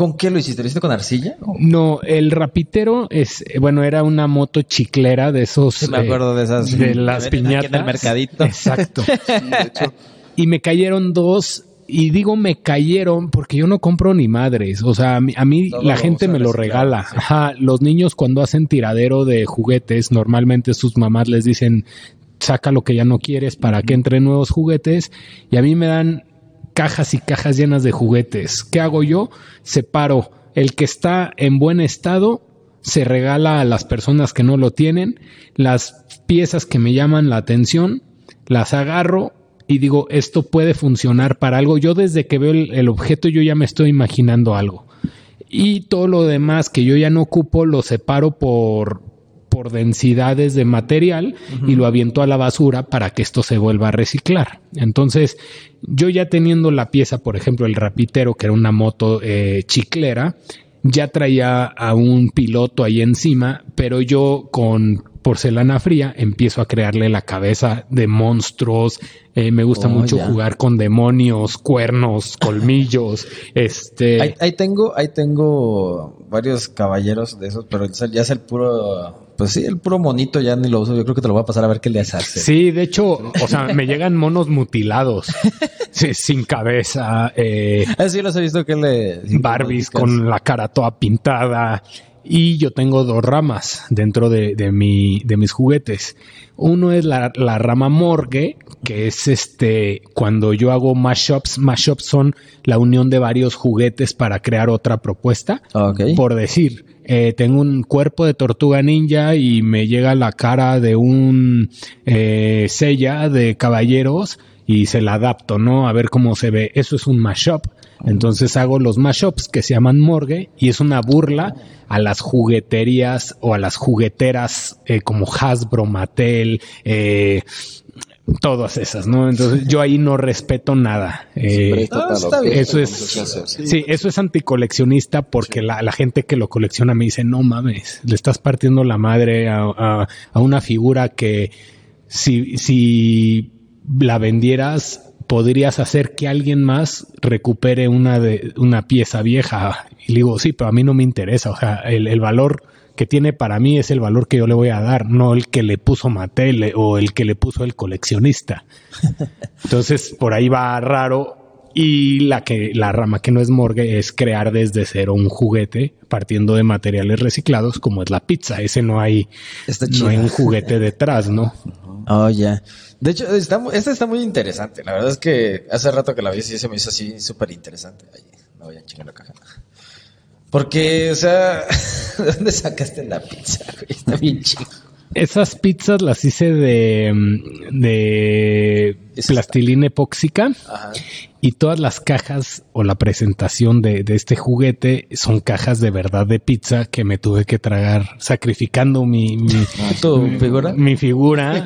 ¿Con qué lo hiciste? ¿Lo hiciste con arcilla? No, el rapitero es, bueno, era una moto chiclera de esos. me acuerdo de esas. De las piñatas. En el mercadito. Exacto. Y me cayeron dos. Y digo me cayeron porque yo no compro ni madres. O sea, a mí, la gente me lo regala. Ajá. Los niños cuando hacen tiradero de juguetes, normalmente sus mamás les dicen, saca lo que ya no quieres para que entren nuevos juguetes. Y a mí me dan cajas y cajas llenas de juguetes. ¿Qué hago yo? Separo el que está en buen estado, se regala a las personas que no lo tienen, las piezas que me llaman la atención, las agarro y digo, esto puede funcionar para algo. Yo desde que veo el, objeto yo ya me estoy imaginando algo. Y todo lo demás que yo ya no ocupo lo separo por, por densidades de material y lo aviento a la basura para que esto se vuelva a reciclar. Entonces, yo ya teniendo la pieza, por ejemplo, el rapitero, que era una moto eh, chiclera, ya traía a un piloto ahí encima, pero yo con porcelana fría empiezo a crearle la cabeza de monstruos. Eh, me gusta oh, mucho jugar con demonios, cuernos, colmillos. este. Ahí, tengo, ahí tengo varios caballeros de esos, pero ya es el puro pues sí, el puro monito ya ni lo uso. Yo creo que te lo voy a pasar a ver qué le hace. Sí, de hecho, o sea, me llegan monos mutilados, sin cabeza. Eh, ah, sí, los he visto que le. Barbies con la cara toda pintada. Y yo tengo dos ramas dentro de, mi, de mis juguetes. Uno es la, rama morgue, que es este, cuando yo hago mashups, mashups son la unión de varios juguetes para crear otra propuesta. Por decir, eh, tengo un cuerpo de tortuga ninja y me llega la cara de un eh, sella de caballeros y se la adapto, ¿no? A ver cómo se ve. Eso es un mashup. Entonces hago los mashups que se llaman morgue y es una burla a las jugueterías o a las jugueteras eh, como Hasbro, Mattel, eh, todas esas, ¿no? Entonces yo ahí no respeto nada. Eh, ah, eso es, sí, eso es anticoleccionista porque la, gente que lo colecciona me dice, no mames, le estás partiendo la madre a, una figura que si, si la vendieras podrías hacer que alguien más recupere una de una pieza vieja. Y digo, sí, pero a mí no me interesa. O sea, el, el valor que tiene para mí es el valor que yo le voy a dar, no el que le puso Mattel o el que le puso el coleccionista. Entonces, por ahí va raro. Y la que, la rama que no es morgue es crear desde cero un juguete partiendo de materiales reciclados, como es la pizza. Ese no hay, no hay un juguete detrás, ¿no? Oh, ya. De hecho, está, esta está muy interesante. La verdad es que hace rato que la vi y se me hizo así súper interesante. no voy a chingar la caja. Porque, o sea, ¿de dónde sacaste la pizza? Está bien chido. Esas pizzas las hice de. de plastilina epóxica y todas las cajas o la presentación de, de, este juguete son cajas de verdad de pizza que me tuve que tragar sacrificando mi, mi, ¿Tu figura? mi figura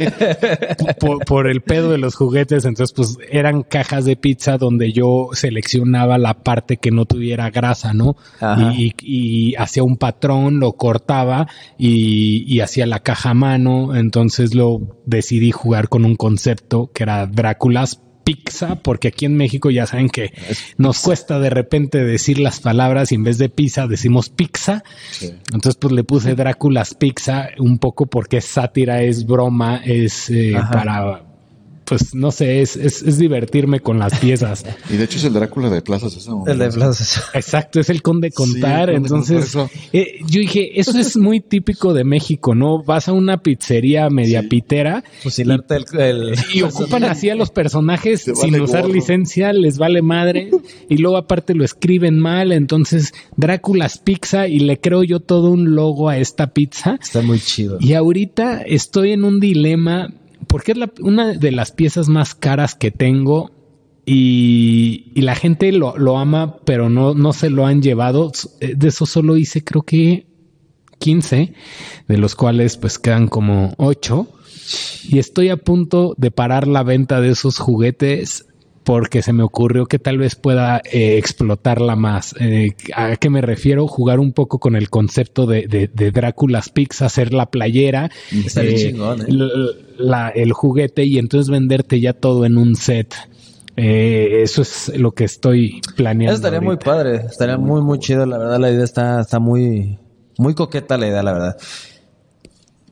por, por, el pedo de los juguetes. Entonces, pues eran cajas de pizza donde yo seleccionaba la parte que no tuviera grasa, ¿no? Y, y, y, hacía un patrón, lo cortaba y, y hacía la caja a mano. Entonces lo decidí jugar con un concepto que era Dráculas pizza, porque aquí en México ya saben que nos cuesta de repente decir las palabras y en vez de pizza decimos pizza. Sí. Entonces, pues le puse Dráculas pizza un poco porque es sátira, es broma, es eh, para pues no sé, es, es, es, divertirme con las piezas. y de hecho es el Drácula de Plaza Sésamo. El de Plaza. Exacto, es el conde contar. Sí, el conde Entonces, contar eh, yo dije, eso es muy típico de México, ¿no? Vas a una pizzería media sí. pitera. Fusilarte y, el, el, y ocupan así a los personajes vale sin usar gorro. licencia, les vale madre. y luego aparte lo escriben mal. Entonces, Drácula's Pizza y le creo yo todo un logo a esta pizza. Está muy chido. Y ahorita estoy en un dilema porque es una de las piezas más caras que tengo y, y la gente lo, ama, pero no, no se lo han llevado. De eso solo hice creo que 15, de los cuales pues quedan como 8. Y estoy a punto de parar la venta de esos juguetes porque se me ocurrió que tal vez pueda eh, explotarla más. Eh, ¿A qué me refiero? Jugar un poco con el concepto de, de, de Drácula's Pix, hacer la playera, eh, chingón, la, la, el juguete y entonces venderte ya todo en un set. Eh, eso es lo que estoy planeando. Eso estaría ahorita. muy padre, estaría muy, muy chido. La verdad, la idea está, está muy, muy coqueta la idea, la verdad.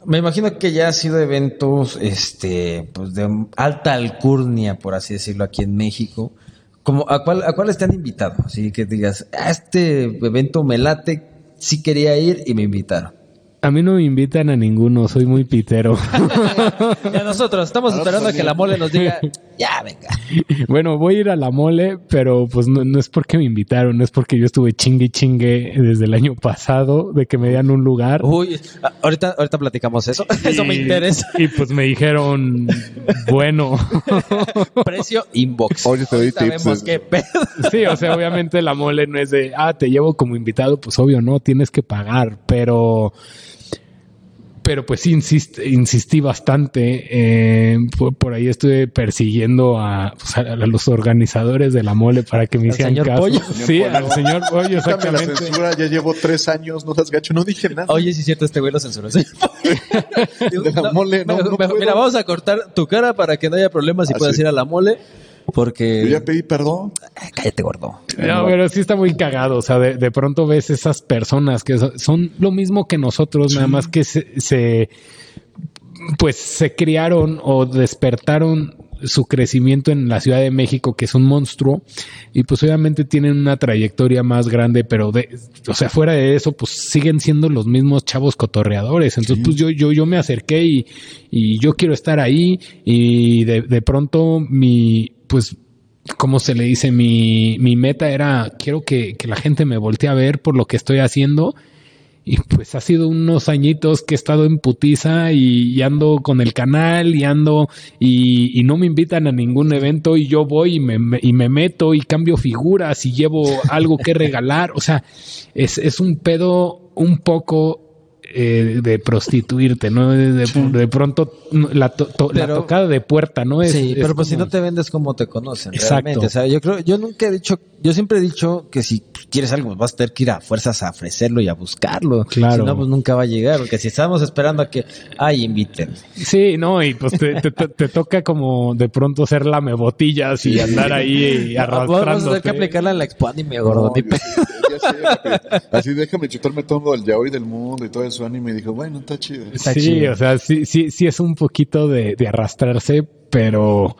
Me imagino que ya ha sido eventos este, pues de alta alcurnia, por así decirlo, aquí en México. Como, ¿a, cuál, ¿A cuáles te han invitado? Así que digas, a este evento me late, sí quería ir y me invitaron. A mí no me invitan a ninguno, soy muy pitero. y a nosotros estamos esperando a que la mole nos diga, ya, venga. Bueno, voy a ir a la mole, pero pues no, no, es porque me invitaron, es porque yo estuve chingue chingue desde el año pasado de que me dieran un lugar. Uy, ahorita, ahorita platicamos eso. Eso me interesa. Y pues me dijeron, bueno. Precio inbox. Oye, te doy Sabemos tips. qué pedo. Sí, o sea, obviamente la mole no es de, ah, te llevo como invitado, pues obvio, no, tienes que pagar, pero pero pues insist, insistí bastante. Eh, por, por, ahí estuve persiguiendo a, pues, a, los organizadores de la mole para que me hicieran señor caso. Pollo? Sí, al señor Pollo, Exactamente. exactamente. La censura, ya llevo tres años, no das gacho, no dije nada. Oye, si es cierto, este güey lo censuró. ¿sí? de la mole, no, me, no me, mira, vamos a cortar tu cara para que no haya problemas y Ah, puedas sí. ir a la mole. Porque. Yo ya pedí perdón. Ay, cállate, gordo. No, pero sí está muy cagado. O sea, de, de pronto ves esas personas que son, son lo mismo que nosotros, sí. nada más que se, se pues se criaron o despertaron su crecimiento en la Ciudad de México, que es un monstruo, y pues obviamente tienen una trayectoria más grande, pero de, o sea, fuera de eso, pues siguen siendo los mismos chavos cotorreadores. Entonces, sí. pues yo, yo, yo me acerqué y, y yo quiero estar ahí, y de, de pronto mi, pues como se le dice, mi, mi meta era, quiero que, que, la gente me voltee a ver por lo que estoy haciendo. Y pues ha sido unos añitos que he estado en putiza y, y ando con el canal y ando y, y, no me invitan a ningún evento y yo voy y me, me, y me meto y cambio figuras y llevo algo que regalar. O sea, es, es un pedo un poco eh, de prostituirte, ¿no? De, de, de pronto la, to, to, pero, la, tocada de puerta, ¿no? Es, sí, es pero como... pues si no te vendes como te conocen. Exacto. Realmente. O sea, yo creo, yo nunca he dicho, yo siempre he dicho que si quieres algo, vas a tener que ir a fuerzas a ofrecerlo y a buscarlo. Claro. Si no, pues nunca va a llegar, porque si estamos esperando a que, ay, inviten. Sí, no, y pues te, te, te toca como de pronto ser lame botillas y andar ahí arrastrando. Vamos a tener que aplicarla en la expo anime, gordo. No, así déjame chutarme todo el yaoi del mundo y todo eso anime y dijo, bueno, está chido. Está sí, chido. o sea, sí, sí, sí es un poquito de, de, arrastrarse, pero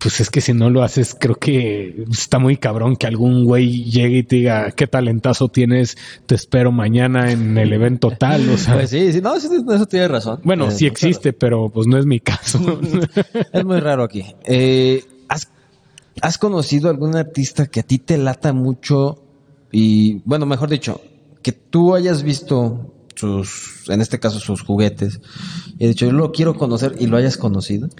pues es que si no lo haces, creo que está muy cabrón que algún güey llegue y te diga, qué talentazo tienes, te espero mañana en el evento tal, o sea. Pues sí, sí, no, eso, eso tiene razón. Bueno, eh, sí existe, pero pues no es mi caso. es muy raro aquí. Eh, ¿has, ¿Has conocido algún artista que a ti te lata mucho y, bueno, mejor dicho, que tú hayas visto sus, en este caso sus juguetes, y de hecho yo lo quiero conocer y lo hayas conocido?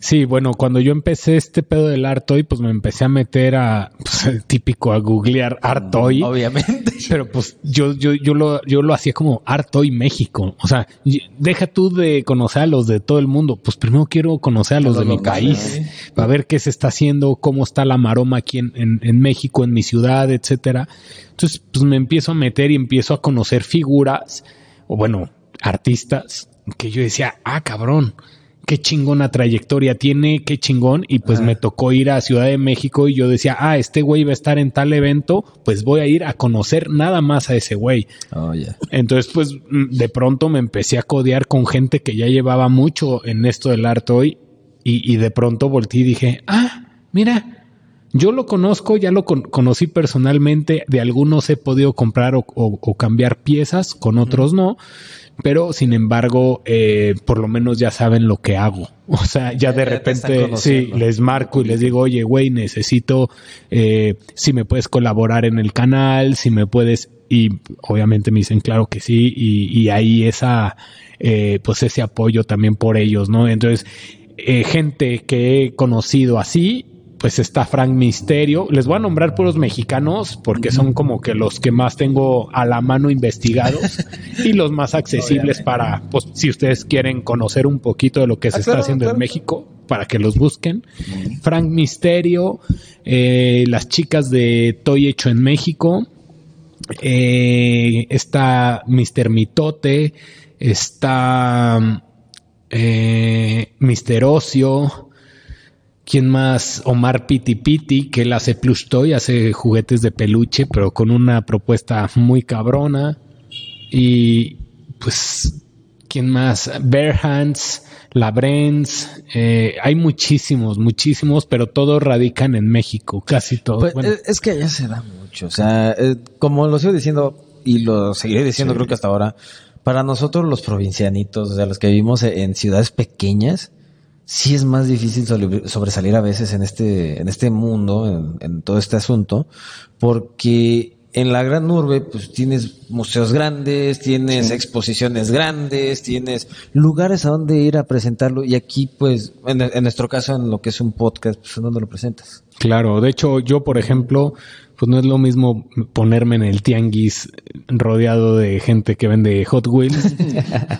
Sí, bueno, cuando yo empecé este pedo del Artoy, pues me empecé a meter a, pues, típico, a googlear Artoy. Obviamente. Pero pues yo, yo, yo lo, yo lo hacía como Artoy México. O sea, deja tú de conocer a los de todo el mundo. Pues primero quiero conocer a los de mi país, para ver qué se está haciendo, cómo está la maroma aquí en, en, en México, en mi ciudad, etcétera. Entonces, pues me empiezo a meter y empiezo a conocer figuras, o bueno, artistas, que yo decía, ah, cabrón, qué chingona trayectoria tiene, qué chingón. Y pues me tocó ir a Ciudad de México y yo decía, ah, este güey va a estar en tal evento, pues voy a ir a conocer nada más a ese güey. Oh. Entonces, pues mm, de pronto me empecé a codear con gente que ya llevaba mucho en esto del arte hoy y, y de pronto volteé y dije, ah, mira, yo lo conozco, ya lo con- conocí personalmente, de algunos he podido comprar o, o- o cambiar piezas, con otros no, pero sin embargo, eh, por lo menos ya saben lo que hago. O sea, ya de Ya repente, sí, les marco y les digo, oye, güey, necesito, eh, si me puedes colaborar en el canal, si me puedes, y obviamente me dicen, claro que sí, y, y ahí esa, eh, pues ese apoyo también por ellos, ¿no? Entonces, eh, gente que he conocido así, pues está Frank Misterio. Les voy a nombrar puros mexicanos porque son como que los que más tengo a la mano investigados y los más accesibles para, pues, si ustedes quieren conocer un poquito de lo que se Ah, está claro, haciendo claro. en México, para que los busquen. Frank Misterio, eh, las chicas de Toy Hecho en México, eh, está Mr. Mitote, está eh, Mr. Ocio, ¿quién más? Omar Piti Piti, que él hace plush toy, hace juguetes de peluche, pero con una propuesta muy cabrona. Y pues, ¿quién más? Bare Hands, Labrenz, eh, hay muchísimos, muchísimos, pero todos radican en México, casi todos. Pues, Bueno, es, que allá se da mucho. O sea, eh, como lo sigo diciendo y lo seguiré diciendo creo que hasta ahora, para nosotros los provincianitos, o sea, los que vivimos en ciudades pequeñas, sí es más difícil sobre- sobresalir a veces en este, en este mundo, en, en todo este asunto, porque en la gran urbe, pues tienes museos grandes, tienes exposiciones grandes, tienes lugares a donde ir a presentarlo, y aquí, pues, en, en nuestro caso, en lo que es un podcast, pues, ¿en dónde lo presentas? Claro, de hecho yo, por ejemplo, pues no es lo mismo ponerme en el tianguis rodeado de gente que vende Hot Wheels.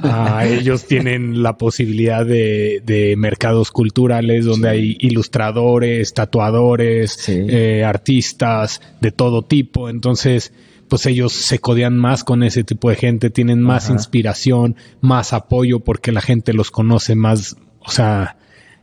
Ah, ellos tienen la posibilidad de, de mercados culturales donde hay ilustradores, tatuadores, Sí. eh, artistas de todo tipo. Entonces, pues ellos se codean más con ese tipo de gente, tienen más Ajá. inspiración, más apoyo porque la gente los conoce más, o sea,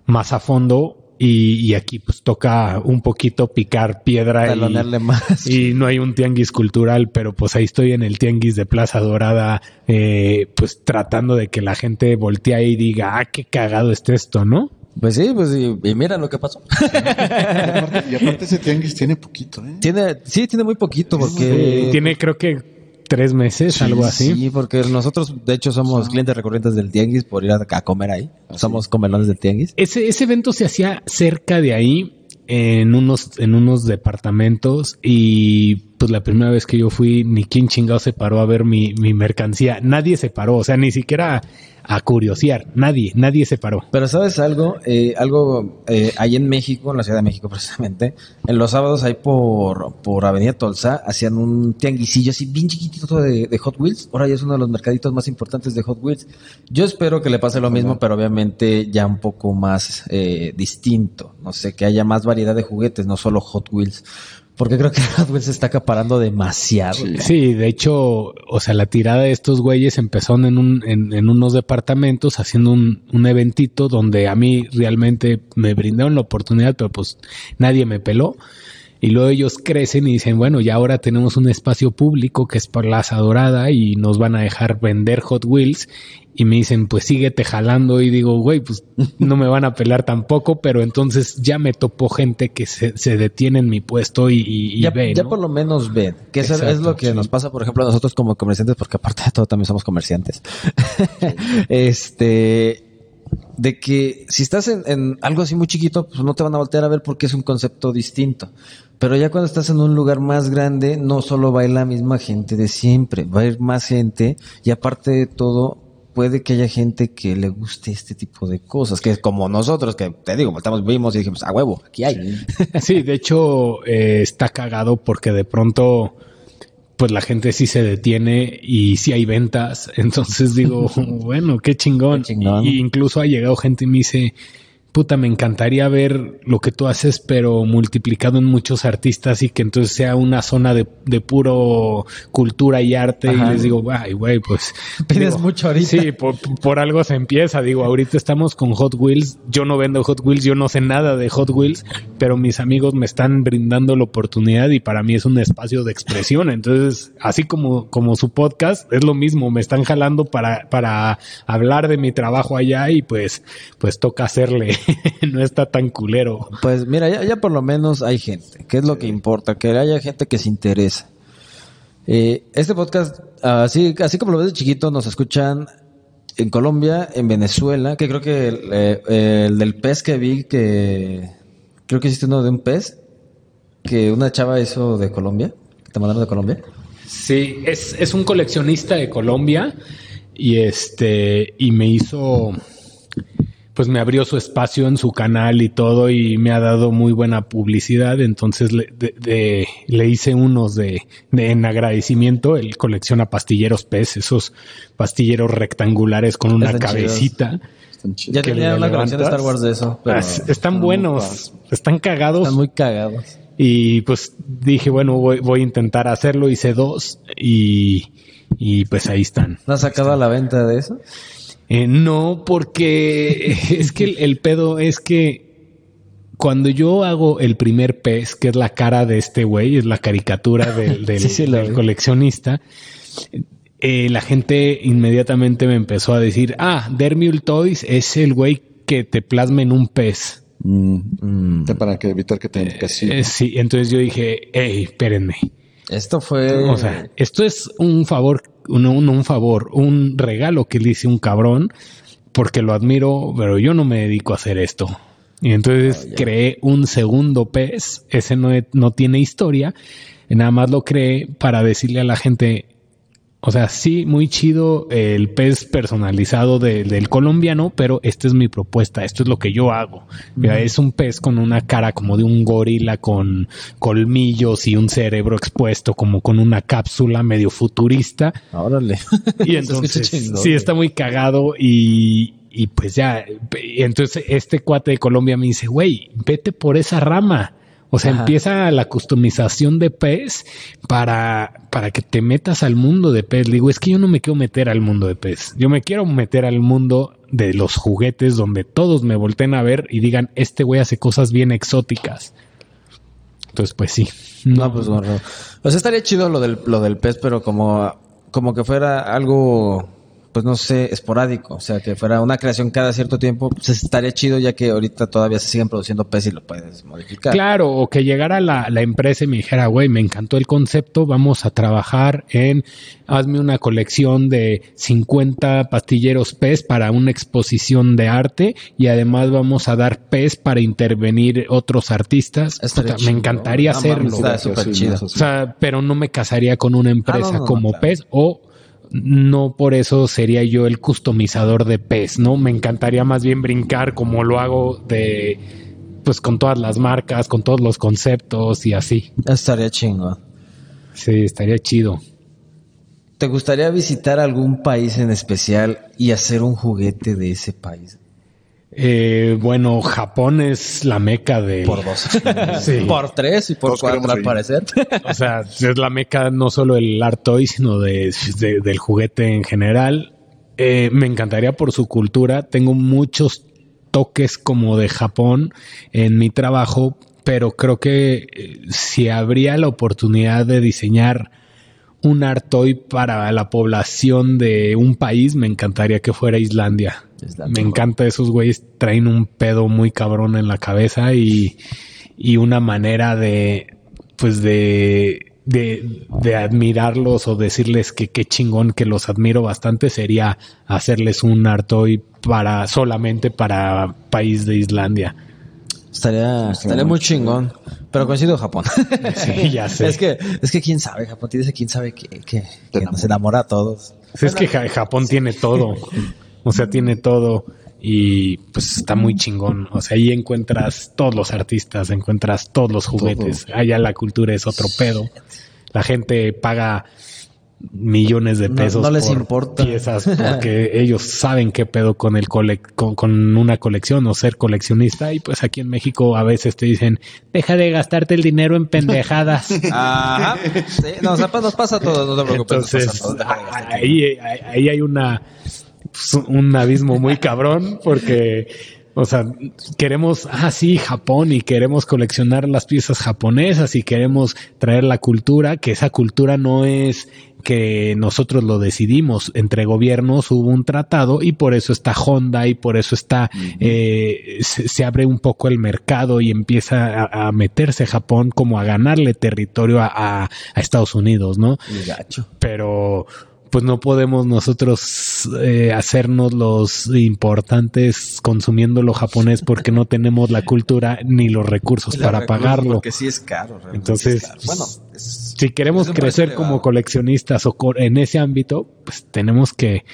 más a fondo. Y, y aquí pues toca un poquito picar piedra y, Talonearle más. y no hay un tianguis cultural, pero pues ahí estoy en el tianguis de Plaza Dorada, eh, pues tratando de que la gente voltee y diga, ah, qué cagado está esto, ¿no? Pues sí, pues y, y mira lo que pasó. Y aparte, y aparte ese tianguis tiene poquito, ¿eh? tiene, sí, tiene muy poquito porque... Tiene creo que tres meses, algo así. Sí, porque nosotros de hecho somos clientes recurrentes del Tianguis por ir a, a comer ahí. Somos comelones del Tianguis. Ese, ese evento se hacía cerca de ahí, en unos, en unos departamentos, y pues la primera vez que yo fui, ni quién chingado se paró a ver mi, mi mercancía. Nadie se paró, o sea, ni siquiera a curiosear. Nadie, nadie se paró. Pero sabes algo, eh, algo eh, ahí en México, en la Ciudad de México precisamente, en los sábados ahí por, por Avenida Tolsa, hacían un tianguisillo así bien chiquitito de, de Hot Wheels. Ahora ya es uno de los mercaditos más importantes de Hot Wheels. Yo espero que le pase lo mismo, pero obviamente ya un poco más eh, distinto. No sé, que haya más variedad de juguetes, no solo Hot Wheels. Porque creo que Wheels se está acaparando demasiado. Sí, de hecho, o sea, la tirada de estos güeyes empezó en, un, en, en unos departamentos haciendo un, un eventito donde a mí realmente me brindaron la oportunidad, pero pues nadie me peló. Y luego ellos crecen y dicen, bueno, ya ahora tenemos un espacio público que es Plaza Dorada y nos van a dejar vender Hot Wheels. Y me dicen, pues síguete jalando. Y digo, güey, pues no me van a pelar tampoco, pero entonces ya me topó gente que se, se detiene en mi puesto y, y, ya, ve, ya ¿no? por lo menos ven, que eso es Exacto, lo que sí. nos pasa, por ejemplo, a nosotros como comerciantes, porque aparte de todo también somos comerciantes. este, de que si estás en, en algo así muy chiquito, pues no te van a voltear a ver porque es un concepto distinto. Pero ya cuando estás en un lugar más grande, no solo va a ir la misma gente de siempre, va a ir más gente y aparte de todo, puede que haya gente que le guste este tipo de cosas, que es como nosotros, que te digo, estamos vimos y dijimos, a huevo, aquí hay. Sí, de hecho eh, está cagado porque de pronto pues la gente sí se detiene y sí hay ventas. Entonces digo, bueno, qué chingón. Qué chingón. Y incluso ha llegado gente y me dice, puta, me encantaría ver lo que tú haces, pero multiplicado en muchos artistas y que entonces sea una zona de, de puro cultura y arte. Ajá. Y les digo, ay, güey, pues. Pides digo, mucho ahorita. Sí, por, por algo se empieza. Digo, ahorita estamos con Hot Wheels. Yo no vendo Hot Wheels, yo no sé nada de Hot Wheels, pero mis amigos me están brindando la oportunidad y para mí es un espacio de expresión. Entonces, así como, como su podcast, es lo mismo. Me están jalando para, para hablar de mi trabajo allá y pues, pues toca hacerle. no está tan culero. Pues mira, ya, ya por lo menos hay gente, que es lo que importa, que haya gente que se interesa. Eh, este podcast, así, así como lo ves de chiquito, nos escuchan en Colombia, en Venezuela, que creo que el, eh, el del pez que vi, que creo que hiciste uno de un pez, que una chava hizo de Colombia, que te mandaron de Colombia. Sí, es, es un coleccionista de Colombia y este, y me hizo, pues me abrió su espacio en su canal y todo y me ha dado muy buena publicidad. Entonces le, de- de- le hice unos de, de- en agradecimiento. Él colecciona pastilleros pez, esos pastilleros rectangulares con una Están chidos. cabecita. Están chidos. Ya tenía una colección de Star. Wars de eso, pero Ah, es- están buenos, están cagados. están muy cagados. Y pues dije, bueno, voy, voy a intentar hacerlo. Hice dos y, y pues ahí están. ¿No has sacado a la venta de eso? Eh, no, porque es que el, el pedo es que cuando yo hago el primer pez, que es la cara de este güey, es la caricatura del, del- Sí, sí, lo del vi. coleccionista, eh, la gente inmediatamente me empezó a decir, ah, Dermule Toys es el güey que te plasma en un pez. Mm. Para que evitar que te casi. Eh, sí, entonces yo dije, hey, espérenme. Esto fue... O sea, esto es un favor, un favor, un regalo que le hice un cabrón porque lo admiro, pero yo no me dedico a hacer esto. Y entonces creé un segundo pez, ese no, no tiene historia, nada más lo creé para decirle a la gente, o sea, sí, muy chido el pez personalizado de- del colombiano, pero esta es mi propuesta, esto es lo que yo hago. Mira, Es un pez con una cara como de un gorila con colmillos y un cerebro expuesto como con una cápsula medio futurista. Órale. Y entonces, sí, está muy cagado y, y pues ya, y entonces este cuate de Colombia me dice, güey, vete por esa rama. O sea, Ajá. empieza la customización de pez para, para que te metas al mundo de pez. Le digo, es que yo no me quiero meter al mundo de pez. Yo me quiero meter al mundo de los juguetes donde todos me volteen a ver y digan, este güey hace cosas bien exóticas. Entonces, pues sí. No, pues bueno. O sea, estaría chido lo del, lo del pez, pero como, como que fuera algo, pues no sé, esporádico. O sea, que fuera una creación cada cierto tiempo. Pues estaría chido ya que ahorita todavía se siguen produciendo pez y lo puedes modificar. Claro, o que llegara la, la empresa y me dijera, güey, me encantó el concepto, vamos a trabajar en, hazme una colección de 50 pastilleros pez para una exposición de arte y además vamos a dar pez para intervenir otros artistas. Me encantaría No hacerlo. está súper chido. O sea, pero no me casaría con una empresa Ah, no, no, como claro. pez o no por eso sería yo el customizador de pez, ¿no? Me encantaría más bien brincar como lo hago de pues con todas las marcas, con todos los conceptos y así. Estaría chingón. Sí, estaría chido. ¿Te gustaría visitar algún país en especial y hacer un juguete de ese país? Eh, bueno, Japón es la meca de Por dos. Sí. Por tres y por Todos cuatro al parecer. O sea, es la meca no solo del art toy, sino de, de- del juguete en general. Eh, me encantaría por su cultura. Tengo muchos toques como de Japón en mi trabajo, pero creo que eh, si habría la oportunidad de diseñar un art toy para la población de un país, me encantaría que fuera Islandia. Me encanta esos güeyes, traen un pedo muy cabrón en la cabeza y, y una manera de, pues de, de, de admirarlos o decirles que qué chingón que los admiro bastante sería hacerles un art toy para, solamente para país de Islandia. Estaría, estaría muy chingón. Pero coincido Japón. Sí, ya sé. Es que, es que quién sabe, Japón tiene ese quién sabe que, que, que nos enamora a todos. Es que Ja- Japón tiene todo. O sea, tiene todo. Y pues está muy chingón. O sea, ahí encuentras todos los artistas, encuentras todos los juguetes. Allá la cultura es otro pedo. La gente paga millones de pesos no les por importa. piezas porque ellos saben qué pedo con el colec- con, con una colección o ser coleccionista y pues aquí en México a veces te dicen deja de gastarte el dinero en pendejadas Ajá. Sí, no, o sea, pues nos pasa a todos, no te preocupes. nos entonces, pasa a todos, deja de gastar. ahí, ahí, ahí hay una pues, un abismo muy cabrón porque, o sea, queremos, ah, sí, Japón y queremos coleccionar las piezas japonesas y queremos traer la cultura, que esa cultura no es que nosotros lo decidimos. Entre gobiernos hubo un tratado y por eso está Honda y por eso está, eh, se, se abre un poco el mercado y empieza a, a meterse Japón como a ganarle territorio a, a- a Estados Unidos, ¿no? Gacho. pero pues no podemos nosotros eh, hacernos los importantes consumiendo lo japonés porque no tenemos la cultura ni los recursos para pagarlo. Porque sí es caro. realmente Entonces, es caro. bueno, es- Si queremos crecer como coleccionistas o co- en ese ámbito, pues tenemos que,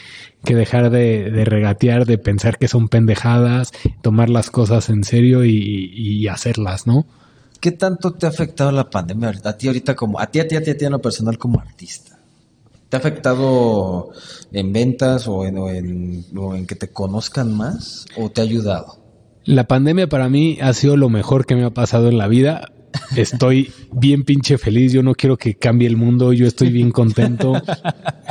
que dejar de, de regatear, de pensar que son pendejadas, tomar las cosas en serio y, y hacerlas, ¿no? ¿Qué tanto te ha afectado la pandemia? A ti ahorita como, a ti, a ti, a ti, a ti en lo personal como artista. ¿Te ha afectado en ventas o en, o en, o en que te conozcan más? ¿O te ha ayudado? La pandemia para mí ha sido lo mejor que me ha pasado en la vida. Estoy bien pinche feliz. Yo no quiero que cambie el mundo. Yo estoy bien contento.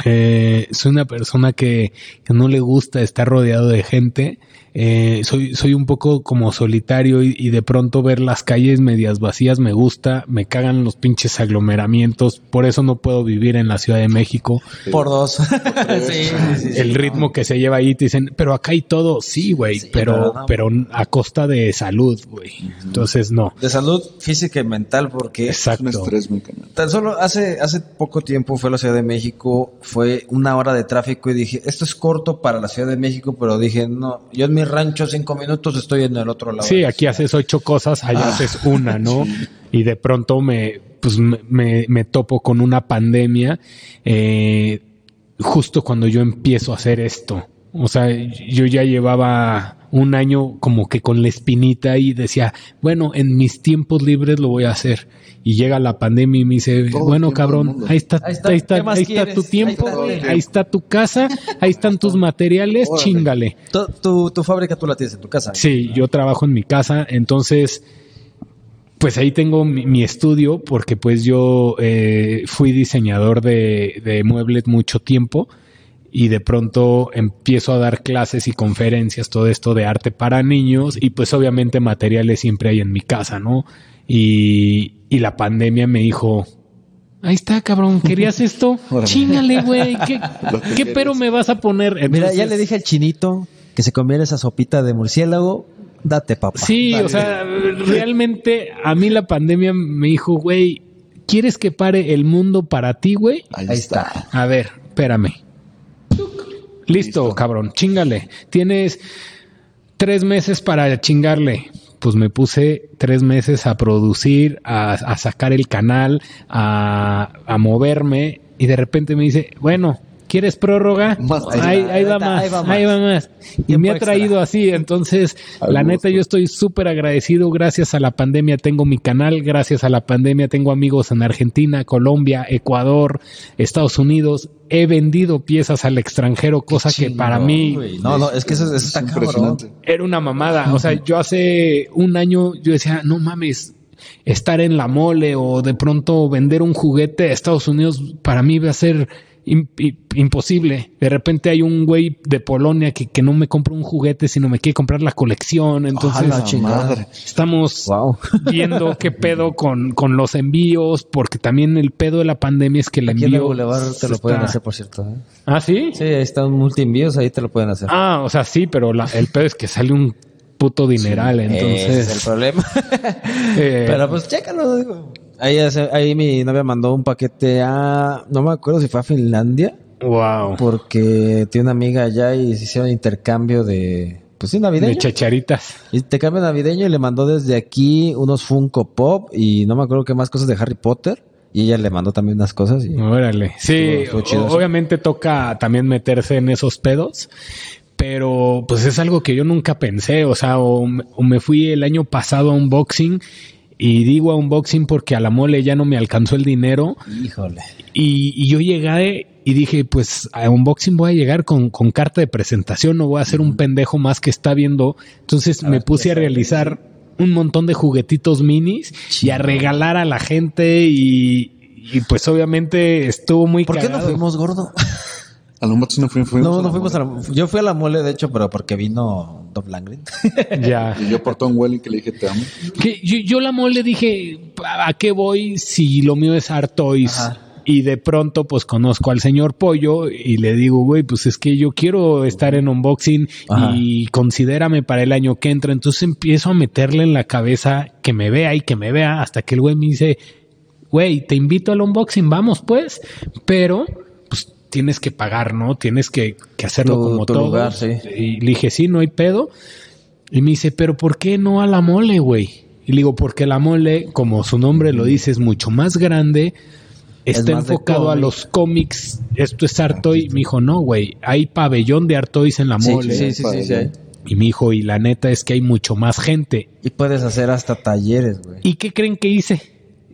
Eh, soy una persona que, que no le gusta estar rodeado de gente. Eh, soy, soy un poco como solitario y, y de pronto ver las calles medias vacías me gusta. Me cagan los pinches aglomeramientos. Por eso no puedo vivir en la Ciudad de México. Por dos. sí, sí, sí, sí, el no. ritmo que se lleva ahí te dicen, pero acá hay todo. Sí, güey, Sí, pero, pero no. pero a costa de salud, güey. Entonces, no. De salud física y mental, porque Un Exacto. estrés muy tan solo hace, hace poco tiempo fue a la Ciudad de México, fue una hora de tráfico y dije, esto es corto para la Ciudad de México, pero dije, no, yo en mi rancho cinco minutos estoy en el otro lado. Sí, aquí haces ocho cosas, allá haces una, ¿no? Y de pronto me, pues me, me topo con una pandemia eh, justo cuando yo empiezo a hacer esto. O sea, yo ya llevaba un año como que con la espinita y decía, bueno, en mis tiempos libres lo voy a hacer. Y llega la pandemia y me dice, Todo bueno, cabrón, ahí está, Ahí está, ahí está, tu Ahí tiempo, está, ahí está tu casa, ahí están tus materiales, Órale. chingale. Tu, tu, tu fábrica tú la tienes en tu casa. Sí, yo trabajo en mi casa, entonces, pues ahí tengo mi, mi estudio, porque pues yo eh, fui diseñador de, de muebles mucho tiempo y de pronto empiezo a dar clases y conferencias, todo esto de arte para niños y pues obviamente materiales siempre hay en mi casa, ¿no? Y, y la pandemia me dijo, ahí está, cabrón, ¿querías esto? Chingale, güey, ¿qué, pero me vas a poner? Mira, ya le dije al chinito que se comiera esa sopita de murciélago. Date, papá. Sí, Dale. o sea, realmente a mí la pandemia me dijo, güey, ¿quieres que pare el mundo para ti, güey? Ahí, Ahí está. está. A ver, espérame. Listo, Listo. cabrón, chingale. Tienes tres meses para chingarle. Pues me puse tres meses a producir, a, a sacar el canal, a, a moverme y de repente me dice, bueno, ¿quieres prórroga? Más ahí, va Ahí más, va más. ahí va más. Y me ha extra. traído así, entonces, Al la neta, gusto. yo estoy súper agradecido. Gracias a la pandemia tengo mi canal, gracias a la pandemia tengo amigos en Argentina, Colombia, Ecuador, Estados Unidos. He vendido piezas al extranjero, cosa que para mí. No, no, es que eso, eso Es está cabrón. impresionante. era una mamada. O sea, yo hace un año yo decía, no mames, estar en la mole o de pronto vender un juguete a Estados Unidos para mí va a ser imposible. De repente hay un güey de Polonia que, que no me compra un juguete, sino me quiere comprar la colección. Entonces Ojalá, La estamos Wow. viendo qué pedo con, con los envíos, porque también el pedo de la pandemia es que el Aquí en el envío... Boulevard te lo está- pueden hacer, por cierto. ¿eh? ¿Ah, sí? Sí, ahí están multienvíos, ahí te lo pueden hacer. Ah, o sea, sí, pero la- el pedo es que sale un puto dineral, entonces... Ese es el problema. eh, Pero pues chécalo, digo. Ahí, ahí mi novia mandó un paquete a, no me acuerdo si fue a Finlandia, Wow. porque tiene una amiga allá y se hicieron intercambio de, pues sí, navideño. De chacharitas. Intercambio navideño y le mandó desde aquí unos Funko Pop y no me acuerdo qué más cosas de Harry Potter. Y ella le mandó también unas cosas. Y... Órale. Sí, Estuvo- obviamente toca también meterse en esos pedos, pero pues es algo que yo nunca pensé, o sea, o, o me fui el año pasado a un boxing y digo a un boxing porque a la mole ya no me alcanzó el dinero Híjole. y, y yo llegué y dije, pues a un boxing voy a llegar con, con carta de presentación, no voy a ser un pendejo más que está viendo. Entonces me ver, puse a realizar un montón de juguetitos minis y a regalar a la gente y, y, pues obviamente estuvo muy ¿Por qué no fuimos gordo? A lo mejor no fuimos. fuimos No, a no la fuimos a la... Yo fui a la mole, de hecho, pero porque vino Dov Langren. Ya. Y yo por Tom Welling que le dije te amo. Que yo, yo la mole dije, ¿a qué voy si lo mío es Artois? Ajá. Y de pronto, pues conozco al señor Pollo y le digo, güey, pues es que yo quiero estar en unboxing Ajá. y considérame para el año que entra. Entonces empiezo a meterle en la cabeza que me vea y que me vea hasta que el güey me dice, güey, te invito al unboxing, vamos pues, pero tienes que pagar, ¿no? Tienes que, que hacerlo como todo. lugar, sí. Y le dije, sí, no hay pedo. Y me dice, pero ¿por qué no a la mole, güey? Y le digo, porque la mole, como su nombre lo dice, es mucho más grande, Es está más enfocado a los cómics, esto es Artoy. Me dijo, no, güey, hay pabellón de Artois en la Sí, mole. sí, sí, sí, sí, hay. Y me dijo, y la neta es que hay mucho más gente. Y puedes hacer hasta talleres, güey. ¿Y qué creen que hice?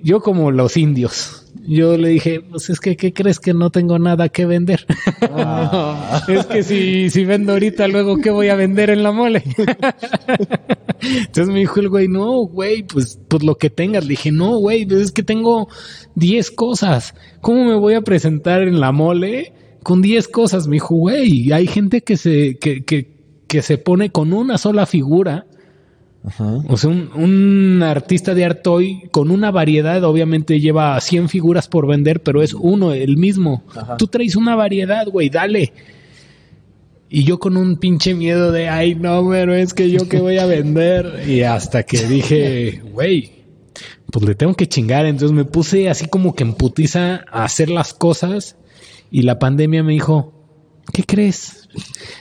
Yo como los indios. Yo le dije, pues es que, ¿qué crees que no tengo nada que vender? Ah. es que si, si vendo ahorita, luego, ¿qué voy a vender en la mole? Entonces me dijo el güey, no, güey, pues, pues lo que tengas. Le dije, no, güey, pues es que tengo 10 cosas. ¿Cómo me voy a presentar en la mole con 10 cosas? Me dijo, güey, hay gente que se, que, que, que se pone con una sola figura. Ajá. O sea, un, un artista de Artoy con una variedad, obviamente lleva 100 figuras por vender, pero es uno, el mismo. Ajá. Tú traes una variedad, güey, dale. Y yo con un pinche miedo de, ay, no, pero es que yo que voy a vender. Y hasta que dije, güey, pues le tengo que chingar. Entonces me puse así como que en putiza a hacer las cosas. Y la pandemia me dijo, ¿qué crees?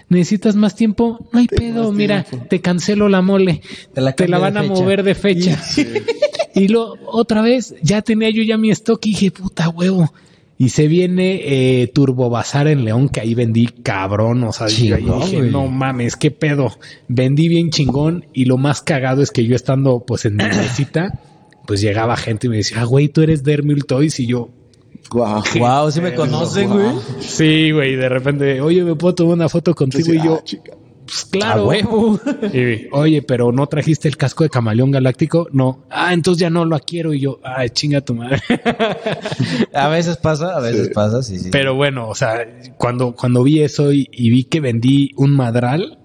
¿Necesitas más tiempo? No hay pedo, mira, tiempo. te cancelo la mole. Te la Te la van a fecha. mover de fecha. y lo otra vez, ya tenía yo ya mi stock y dije, puta huevo. Y se viene eh, Turbo Bazar en León, que ahí vendí cabrón. O sea, Chingón, dije, güey. no mames, qué pedo. Vendí bien chingón. Y lo más cagado es que yo estando pues en mi mesita, pues llegaba gente y me decía, ah, güey, tú eres Dermil Toys. Y yo, Guau. Wow, sí me conocen, güey. sí, güey. De repente, oye, ¿me puedo tomar una foto contigo? Y yo, Ah, chica. pues A claro. huevo. Y, oye, pero no trajiste el casco de camaleón galáctico. No. Ah, entonces ya no lo quiero. Y yo, ay, chinga tu madre. A veces pasa, a veces Sí. pasa, sí, sí. pero bueno, o sea, cuando, cuando vi eso y, y vi que vendí un madral,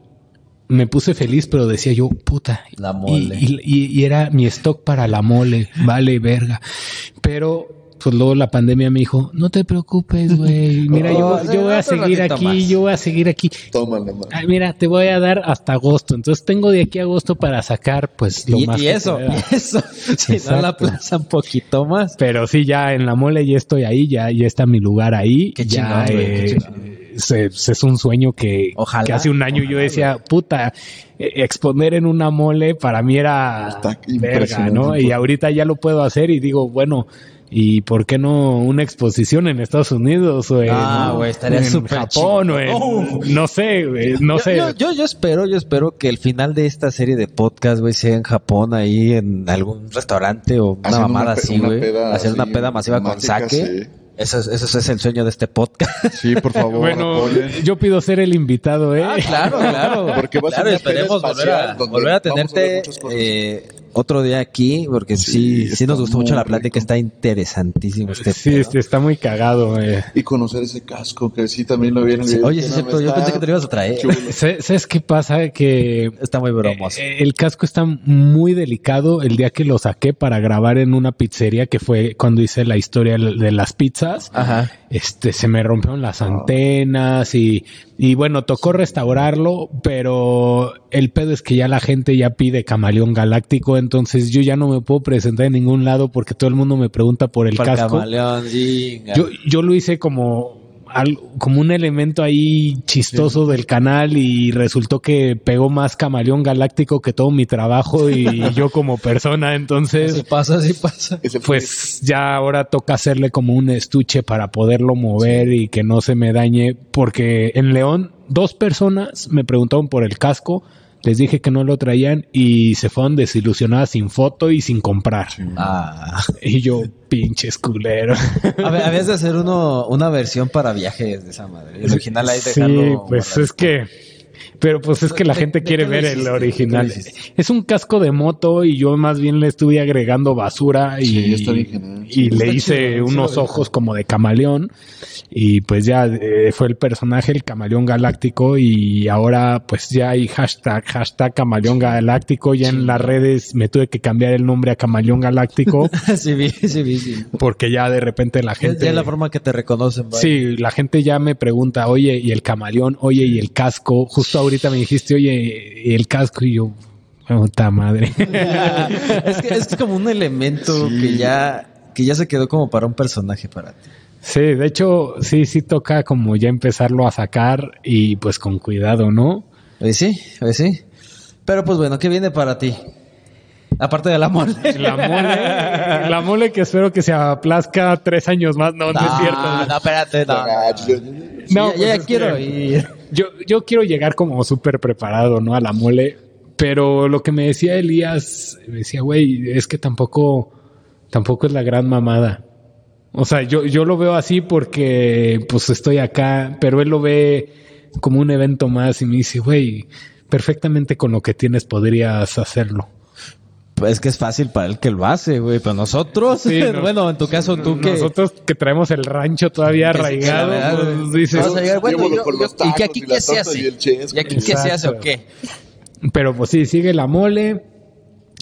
me puse feliz, pero decía yo, puta. La mole. Y, y- y era mi stock para la mole. Vale, verga. Pero. Pues luego la pandemia me dijo, no te preocupes, güey. Mira, yo, Oh, yo voy a seguir aquí, más. yo voy a seguir aquí. Tómala, man. Ay, mira, te voy a dar hasta agosto. Entonces tengo de aquí a agosto para sacar, pues, lo y, más y que eso, y eso. Si no la aplazan poquito más. Pero sí, ya en la mole ya estoy ahí, ya, ya está mi lugar ahí. Qué ya, chingón, qué eh, chingón. se- se- es un sueño que, Ojalá. que hace un año yo decía, puta, eh, exponer en una mole para mí era Está verga. ¿no? Y ahorita ya lo puedo hacer y digo, bueno, ¿y por qué no una exposición en Estados Unidos o en, Ah, güey, estaría en súper Japón o en, chingón. no sé, güey, no yo, sé. Yo, yo, yo espero, yo espero que el final de esta serie de podcast, güey, sea en Japón, ahí en algún restaurante o una Haciendo mamada una así, güey. Hacer una peda masiva con saque. sí. Eso, es, eso es el sueño de este podcast. Sí, por favor, Bueno, apoyen. yo pido ser el invitado, ¿eh? Ah, claro, claro. Porque va a ser claro, peda esperemos volver a, volver a a tenerte cosas. eh, otro día aquí, porque sí, Sí, sí, nos gustó mucho la plática, rico. está interesantísimo este sí, pedo. este, está muy cagado, eh. Y conocer ese casco, que sí también lo vieron. Sí, oye, sí es cierto, yo pensé que te lo ibas a traer. ¿Sabes qué pasa? Que Está muy bromoso. eh, el casco está muy delicado el día que lo saqué para grabar en una pizzería, que fue cuando hice la historia de las pizzas. Ajá. Este, se me rompieron las antenas y, y bueno, tocó restaurarlo, pero el pedo es que ya la gente ya pide camaleón galáctico, entonces yo ya no me puedo presentar en ningún lado porque todo el mundo me pregunta por el casco. camaleón. Yo, yo lo hice como como un elemento ahí chistoso del canal y resultó que pegó más Camaleón Galáctico que todo mi trabajo y yo como persona. Entonces, pasa, así pasa. Pues ya ahora toca hacerle como un estuche para poderlo mover y que no se me dañe, porque en León dos personas me preguntaron por el casco, les dije que no lo traían y se fueron desilusionadas sin foto y sin comprar. Ah. Y yo, pinches culero. A ver, habías de hacer uno, una versión para viajes de esa madre. El original ahí Sí, dejarlo. pues guardadito. es que... Pero pues es que la ¿De- gente quiere ver el ¿De qué lo original. Es un casco de moto y yo más bien le estuve agregando basura y, Sí, está bien genial. y Está le hice chido, unos ojos como de camaleón y pues ya eh, fue el personaje el camaleón galáctico y ahora pues ya hay hashtag hashtag camaleón galáctico ya en las redes me tuve que cambiar el nombre a camaleón galáctico sí, vi, sí, vi, sí. porque ya de repente la Ya- gente Ya es la forma que te reconocen. vaya. Sí, la gente ya me pregunta, oye, y el camaleón, oye, y el casco. Justo ahorita me dijiste, oye, el casco, y yo, puta madre. es que es como un elemento que ya que ya se quedó como para un personaje para ti. sí, de hecho, sí, sí toca como ya empezarlo a sacar y pues con cuidado, ¿no? Pues sí, pues sí. Pero pues bueno, ¿qué viene para ti? Aparte de la mole. La mole, la mole que espero que se aplazca tres años más. No, no, es cierto. no, espérate, no. No, ya, pues ya quiero que- ir. Yo, yo quiero llegar como súper preparado, ¿no? A la mole. Pero lo que me decía Elías, me decía, güey, es que tampoco, tampoco es la gran mamada. O sea, yo, yo lo veo así porque pues estoy acá, pero él lo ve como un evento más y me dice, güey, perfectamente con lo que tienes podrías hacerlo. Pues es que es fácil para el que lo hace, güey, pero nosotros, Sí, no. bueno, en tu caso tú que Nosotros que traemos el rancho todavía arraigado, verdad, pues, dices, vas a llegar, bueno, yo- yo- ¿y que aquí qué se hace? y el chesco. ¿Y aquí qué se hace o qué? Pero pues sí, sigue la mole.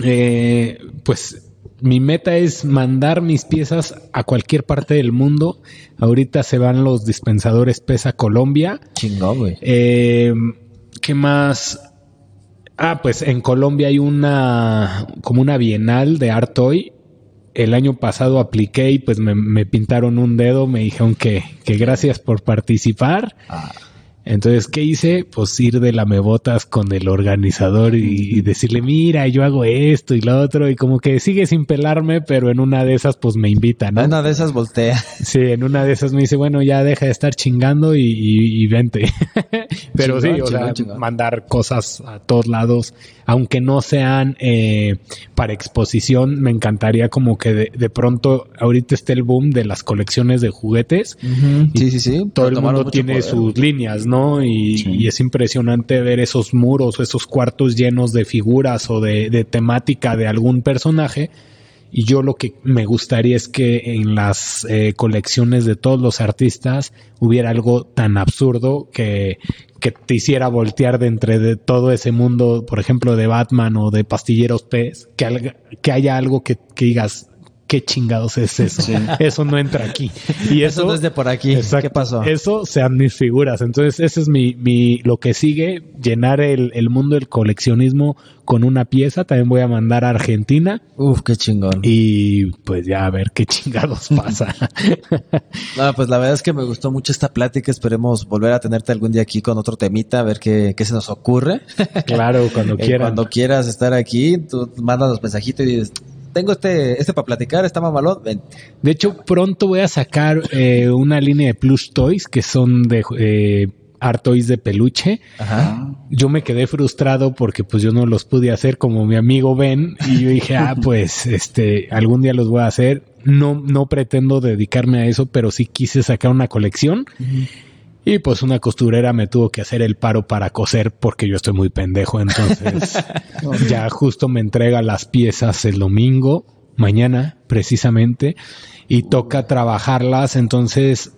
Eh, pues mi meta es mandar mis piezas a cualquier parte del mundo. Ahorita se van los dispensadores PESA Colombia. Chingón, güey. Eh, ¿Qué más? Ah, pues en Colombia hay una como una bienal de art toy. El año pasado apliqué y pues me, me pintaron un dedo, me dijeron que, que gracias por participar. Ah, Entonces, ¿qué hice? Pues ir de lamebotas con el organizador y, y decirle, mira, yo hago esto y lo otro, y como que sigue sin pelarme, pero en una de esas, pues me invita, ¿no? Una de esas voltea. Sí, en una de esas me dice, bueno, ya deja de estar chingando y, y- y vente. pero sí, Chingón, o sea, chingón. mandar cosas a todos lados, aunque no sean eh, para exposición, me encantaría como que de, de pronto, ahorita esté el boom de las colecciones de juguetes Sí, sí, sí. todo el mundo tiene poder. sus líneas, ¿no? Y, Sí. y es impresionante ver esos muros, esos cuartos llenos de figuras o de, de temática de algún personaje. Y yo lo que me gustaría es que en las eh, colecciones de todos los artistas hubiera algo tan absurdo que, que te hiciera voltear de entre de todo ese mundo, por ejemplo, de Batman o de Pastilleros Pez, que, que haya algo que, que digas, ¿qué chingados es eso? Eso no entra aquí. Y eso, Eso no es de por aquí. Exacto. ¿Qué pasó? Eso sean mis figuras. Entonces, ese es mi, mi, lo que sigue, llenar el, el mundo del coleccionismo con una pieza. También voy a mandar a Argentina Uf, qué chingón. y pues ya a ver qué chingados pasa. No, pues la verdad es que me gustó mucho esta plática. Esperemos volver a tenerte algún día aquí con otro temita, a ver qué, qué se nos ocurre. claro, cuando Eh, quieran. Cuando quieras estar aquí, tú mandas los mensajitos y dices, tengo este, este para platicar, está mamalón, ven. De hecho, pronto voy a sacar eh, una línea de plush toys que son de eh, art toys de peluche. Ajá. yo me quedé frustrado porque pues yo no los pude hacer como mi amigo Ben y yo dije, ah, pues este, algún día los voy a hacer. No, no pretendo dedicarme a eso, pero sí quise sacar una colección. Y pues una costurera me tuvo que hacer el paro para coser porque yo estoy muy pendejo. Entonces ya justo me entrega las piezas el domingo, mañana precisamente, y toca trabajarlas. Entonces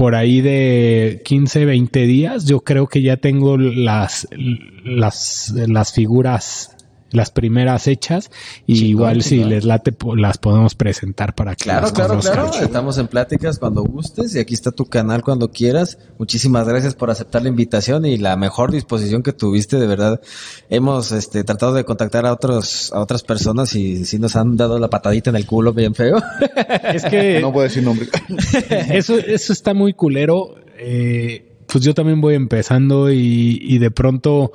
por ahí de 15, 20 días, yo creo que ya tengo las, las, las figuras, las primeras hechas, y Chingón, igual si les late, po- las podemos presentar para que Claro, las claro, conozcan. claro. Estamos en pláticas cuando gustes y aquí está tu canal cuando quieras. Muchísimas gracias por aceptar la invitación y la mejor disposición que tuviste, de verdad. Hemos este, tratado de contactar a otros, a otras personas y sí nos han dado la patadita en el culo bien feo. Es que No a decir nombre. eso, eso está muy culero. eh, pues yo también voy empezando y, y de pronto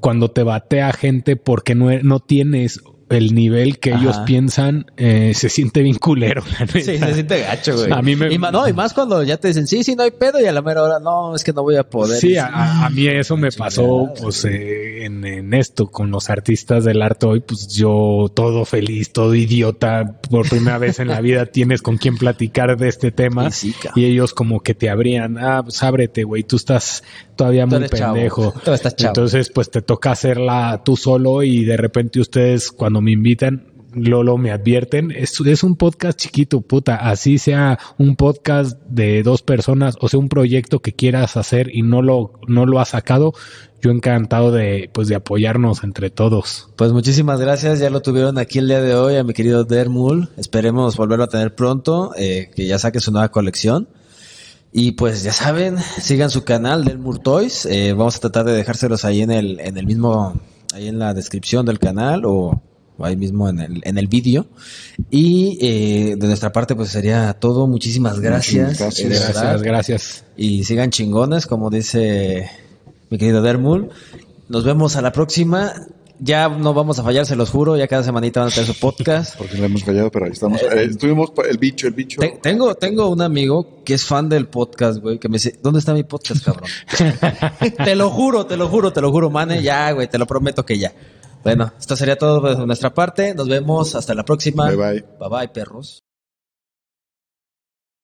cuando te batea gente porque no, no tienes el nivel que ellos piensan, eh, se siente bien culero. la neta. Sí, se siente gacho, güey. A mí me- Y, ma- no, y más cuando ya te dicen, sí, sí, no hay pedo, y a la mera hora, no, es que no voy a poder. Sí, a, mí eso me chingada, pasó pues eh, en, en esto con los artistas del arte hoy, pues yo todo feliz, todo idiota, por primera vez en la vida tienes con quién platicar de este tema Y sí, y ellos como que te abrían, ah, pues ábrete, güey, tú estás todavía muy chavo. pendejo. Tú estás chavo. Entonces pues te toca hacerla tú solo y de repente ustedes cuando me invitan Lolo me advierten, es, es un podcast chiquito, puta, así sea un podcast de dos personas, o sea, un proyecto que quieras hacer y no lo, no lo has sacado, yo encantado de, pues, de apoyarnos entre todos. Pues muchísimas gracias, ya lo tuvieron aquí el día de hoy a mi querido Dermul. Esperemos volverlo a tener pronto, eh, que ya saque su nueva colección. Y pues ya saben, sigan su canal Dermul Toys. Eh, vamos a tratar de dejárselos ahí en el, en el mismo, ahí en la descripción del canal o, ahí mismo en el, en el vídeo. Y eh, de nuestra parte pues sería todo. Muchísimas gracias. Eh, de gracias. Gracias, gracias. Y sigan chingones, como dice mi querido Dermul. Nos vemos a la próxima. Ya no vamos a fallar, se los juro. Ya cada semanita van a tener su podcast. Porque le hemos fallado, pero ahí estamos. Eh, estuvimos el bicho, el bicho. Te- tengo, tengo un amigo que es fan del podcast, güey, que me dice, ¿dónde está mi podcast, cabrón? te lo juro, te lo juro, te lo juro, mane. Ya, güey, te lo prometo que ya. Bueno, esto sería todo de nuestra parte. Nos vemos hasta la próxima. Bye, bye. Bye bye, perros.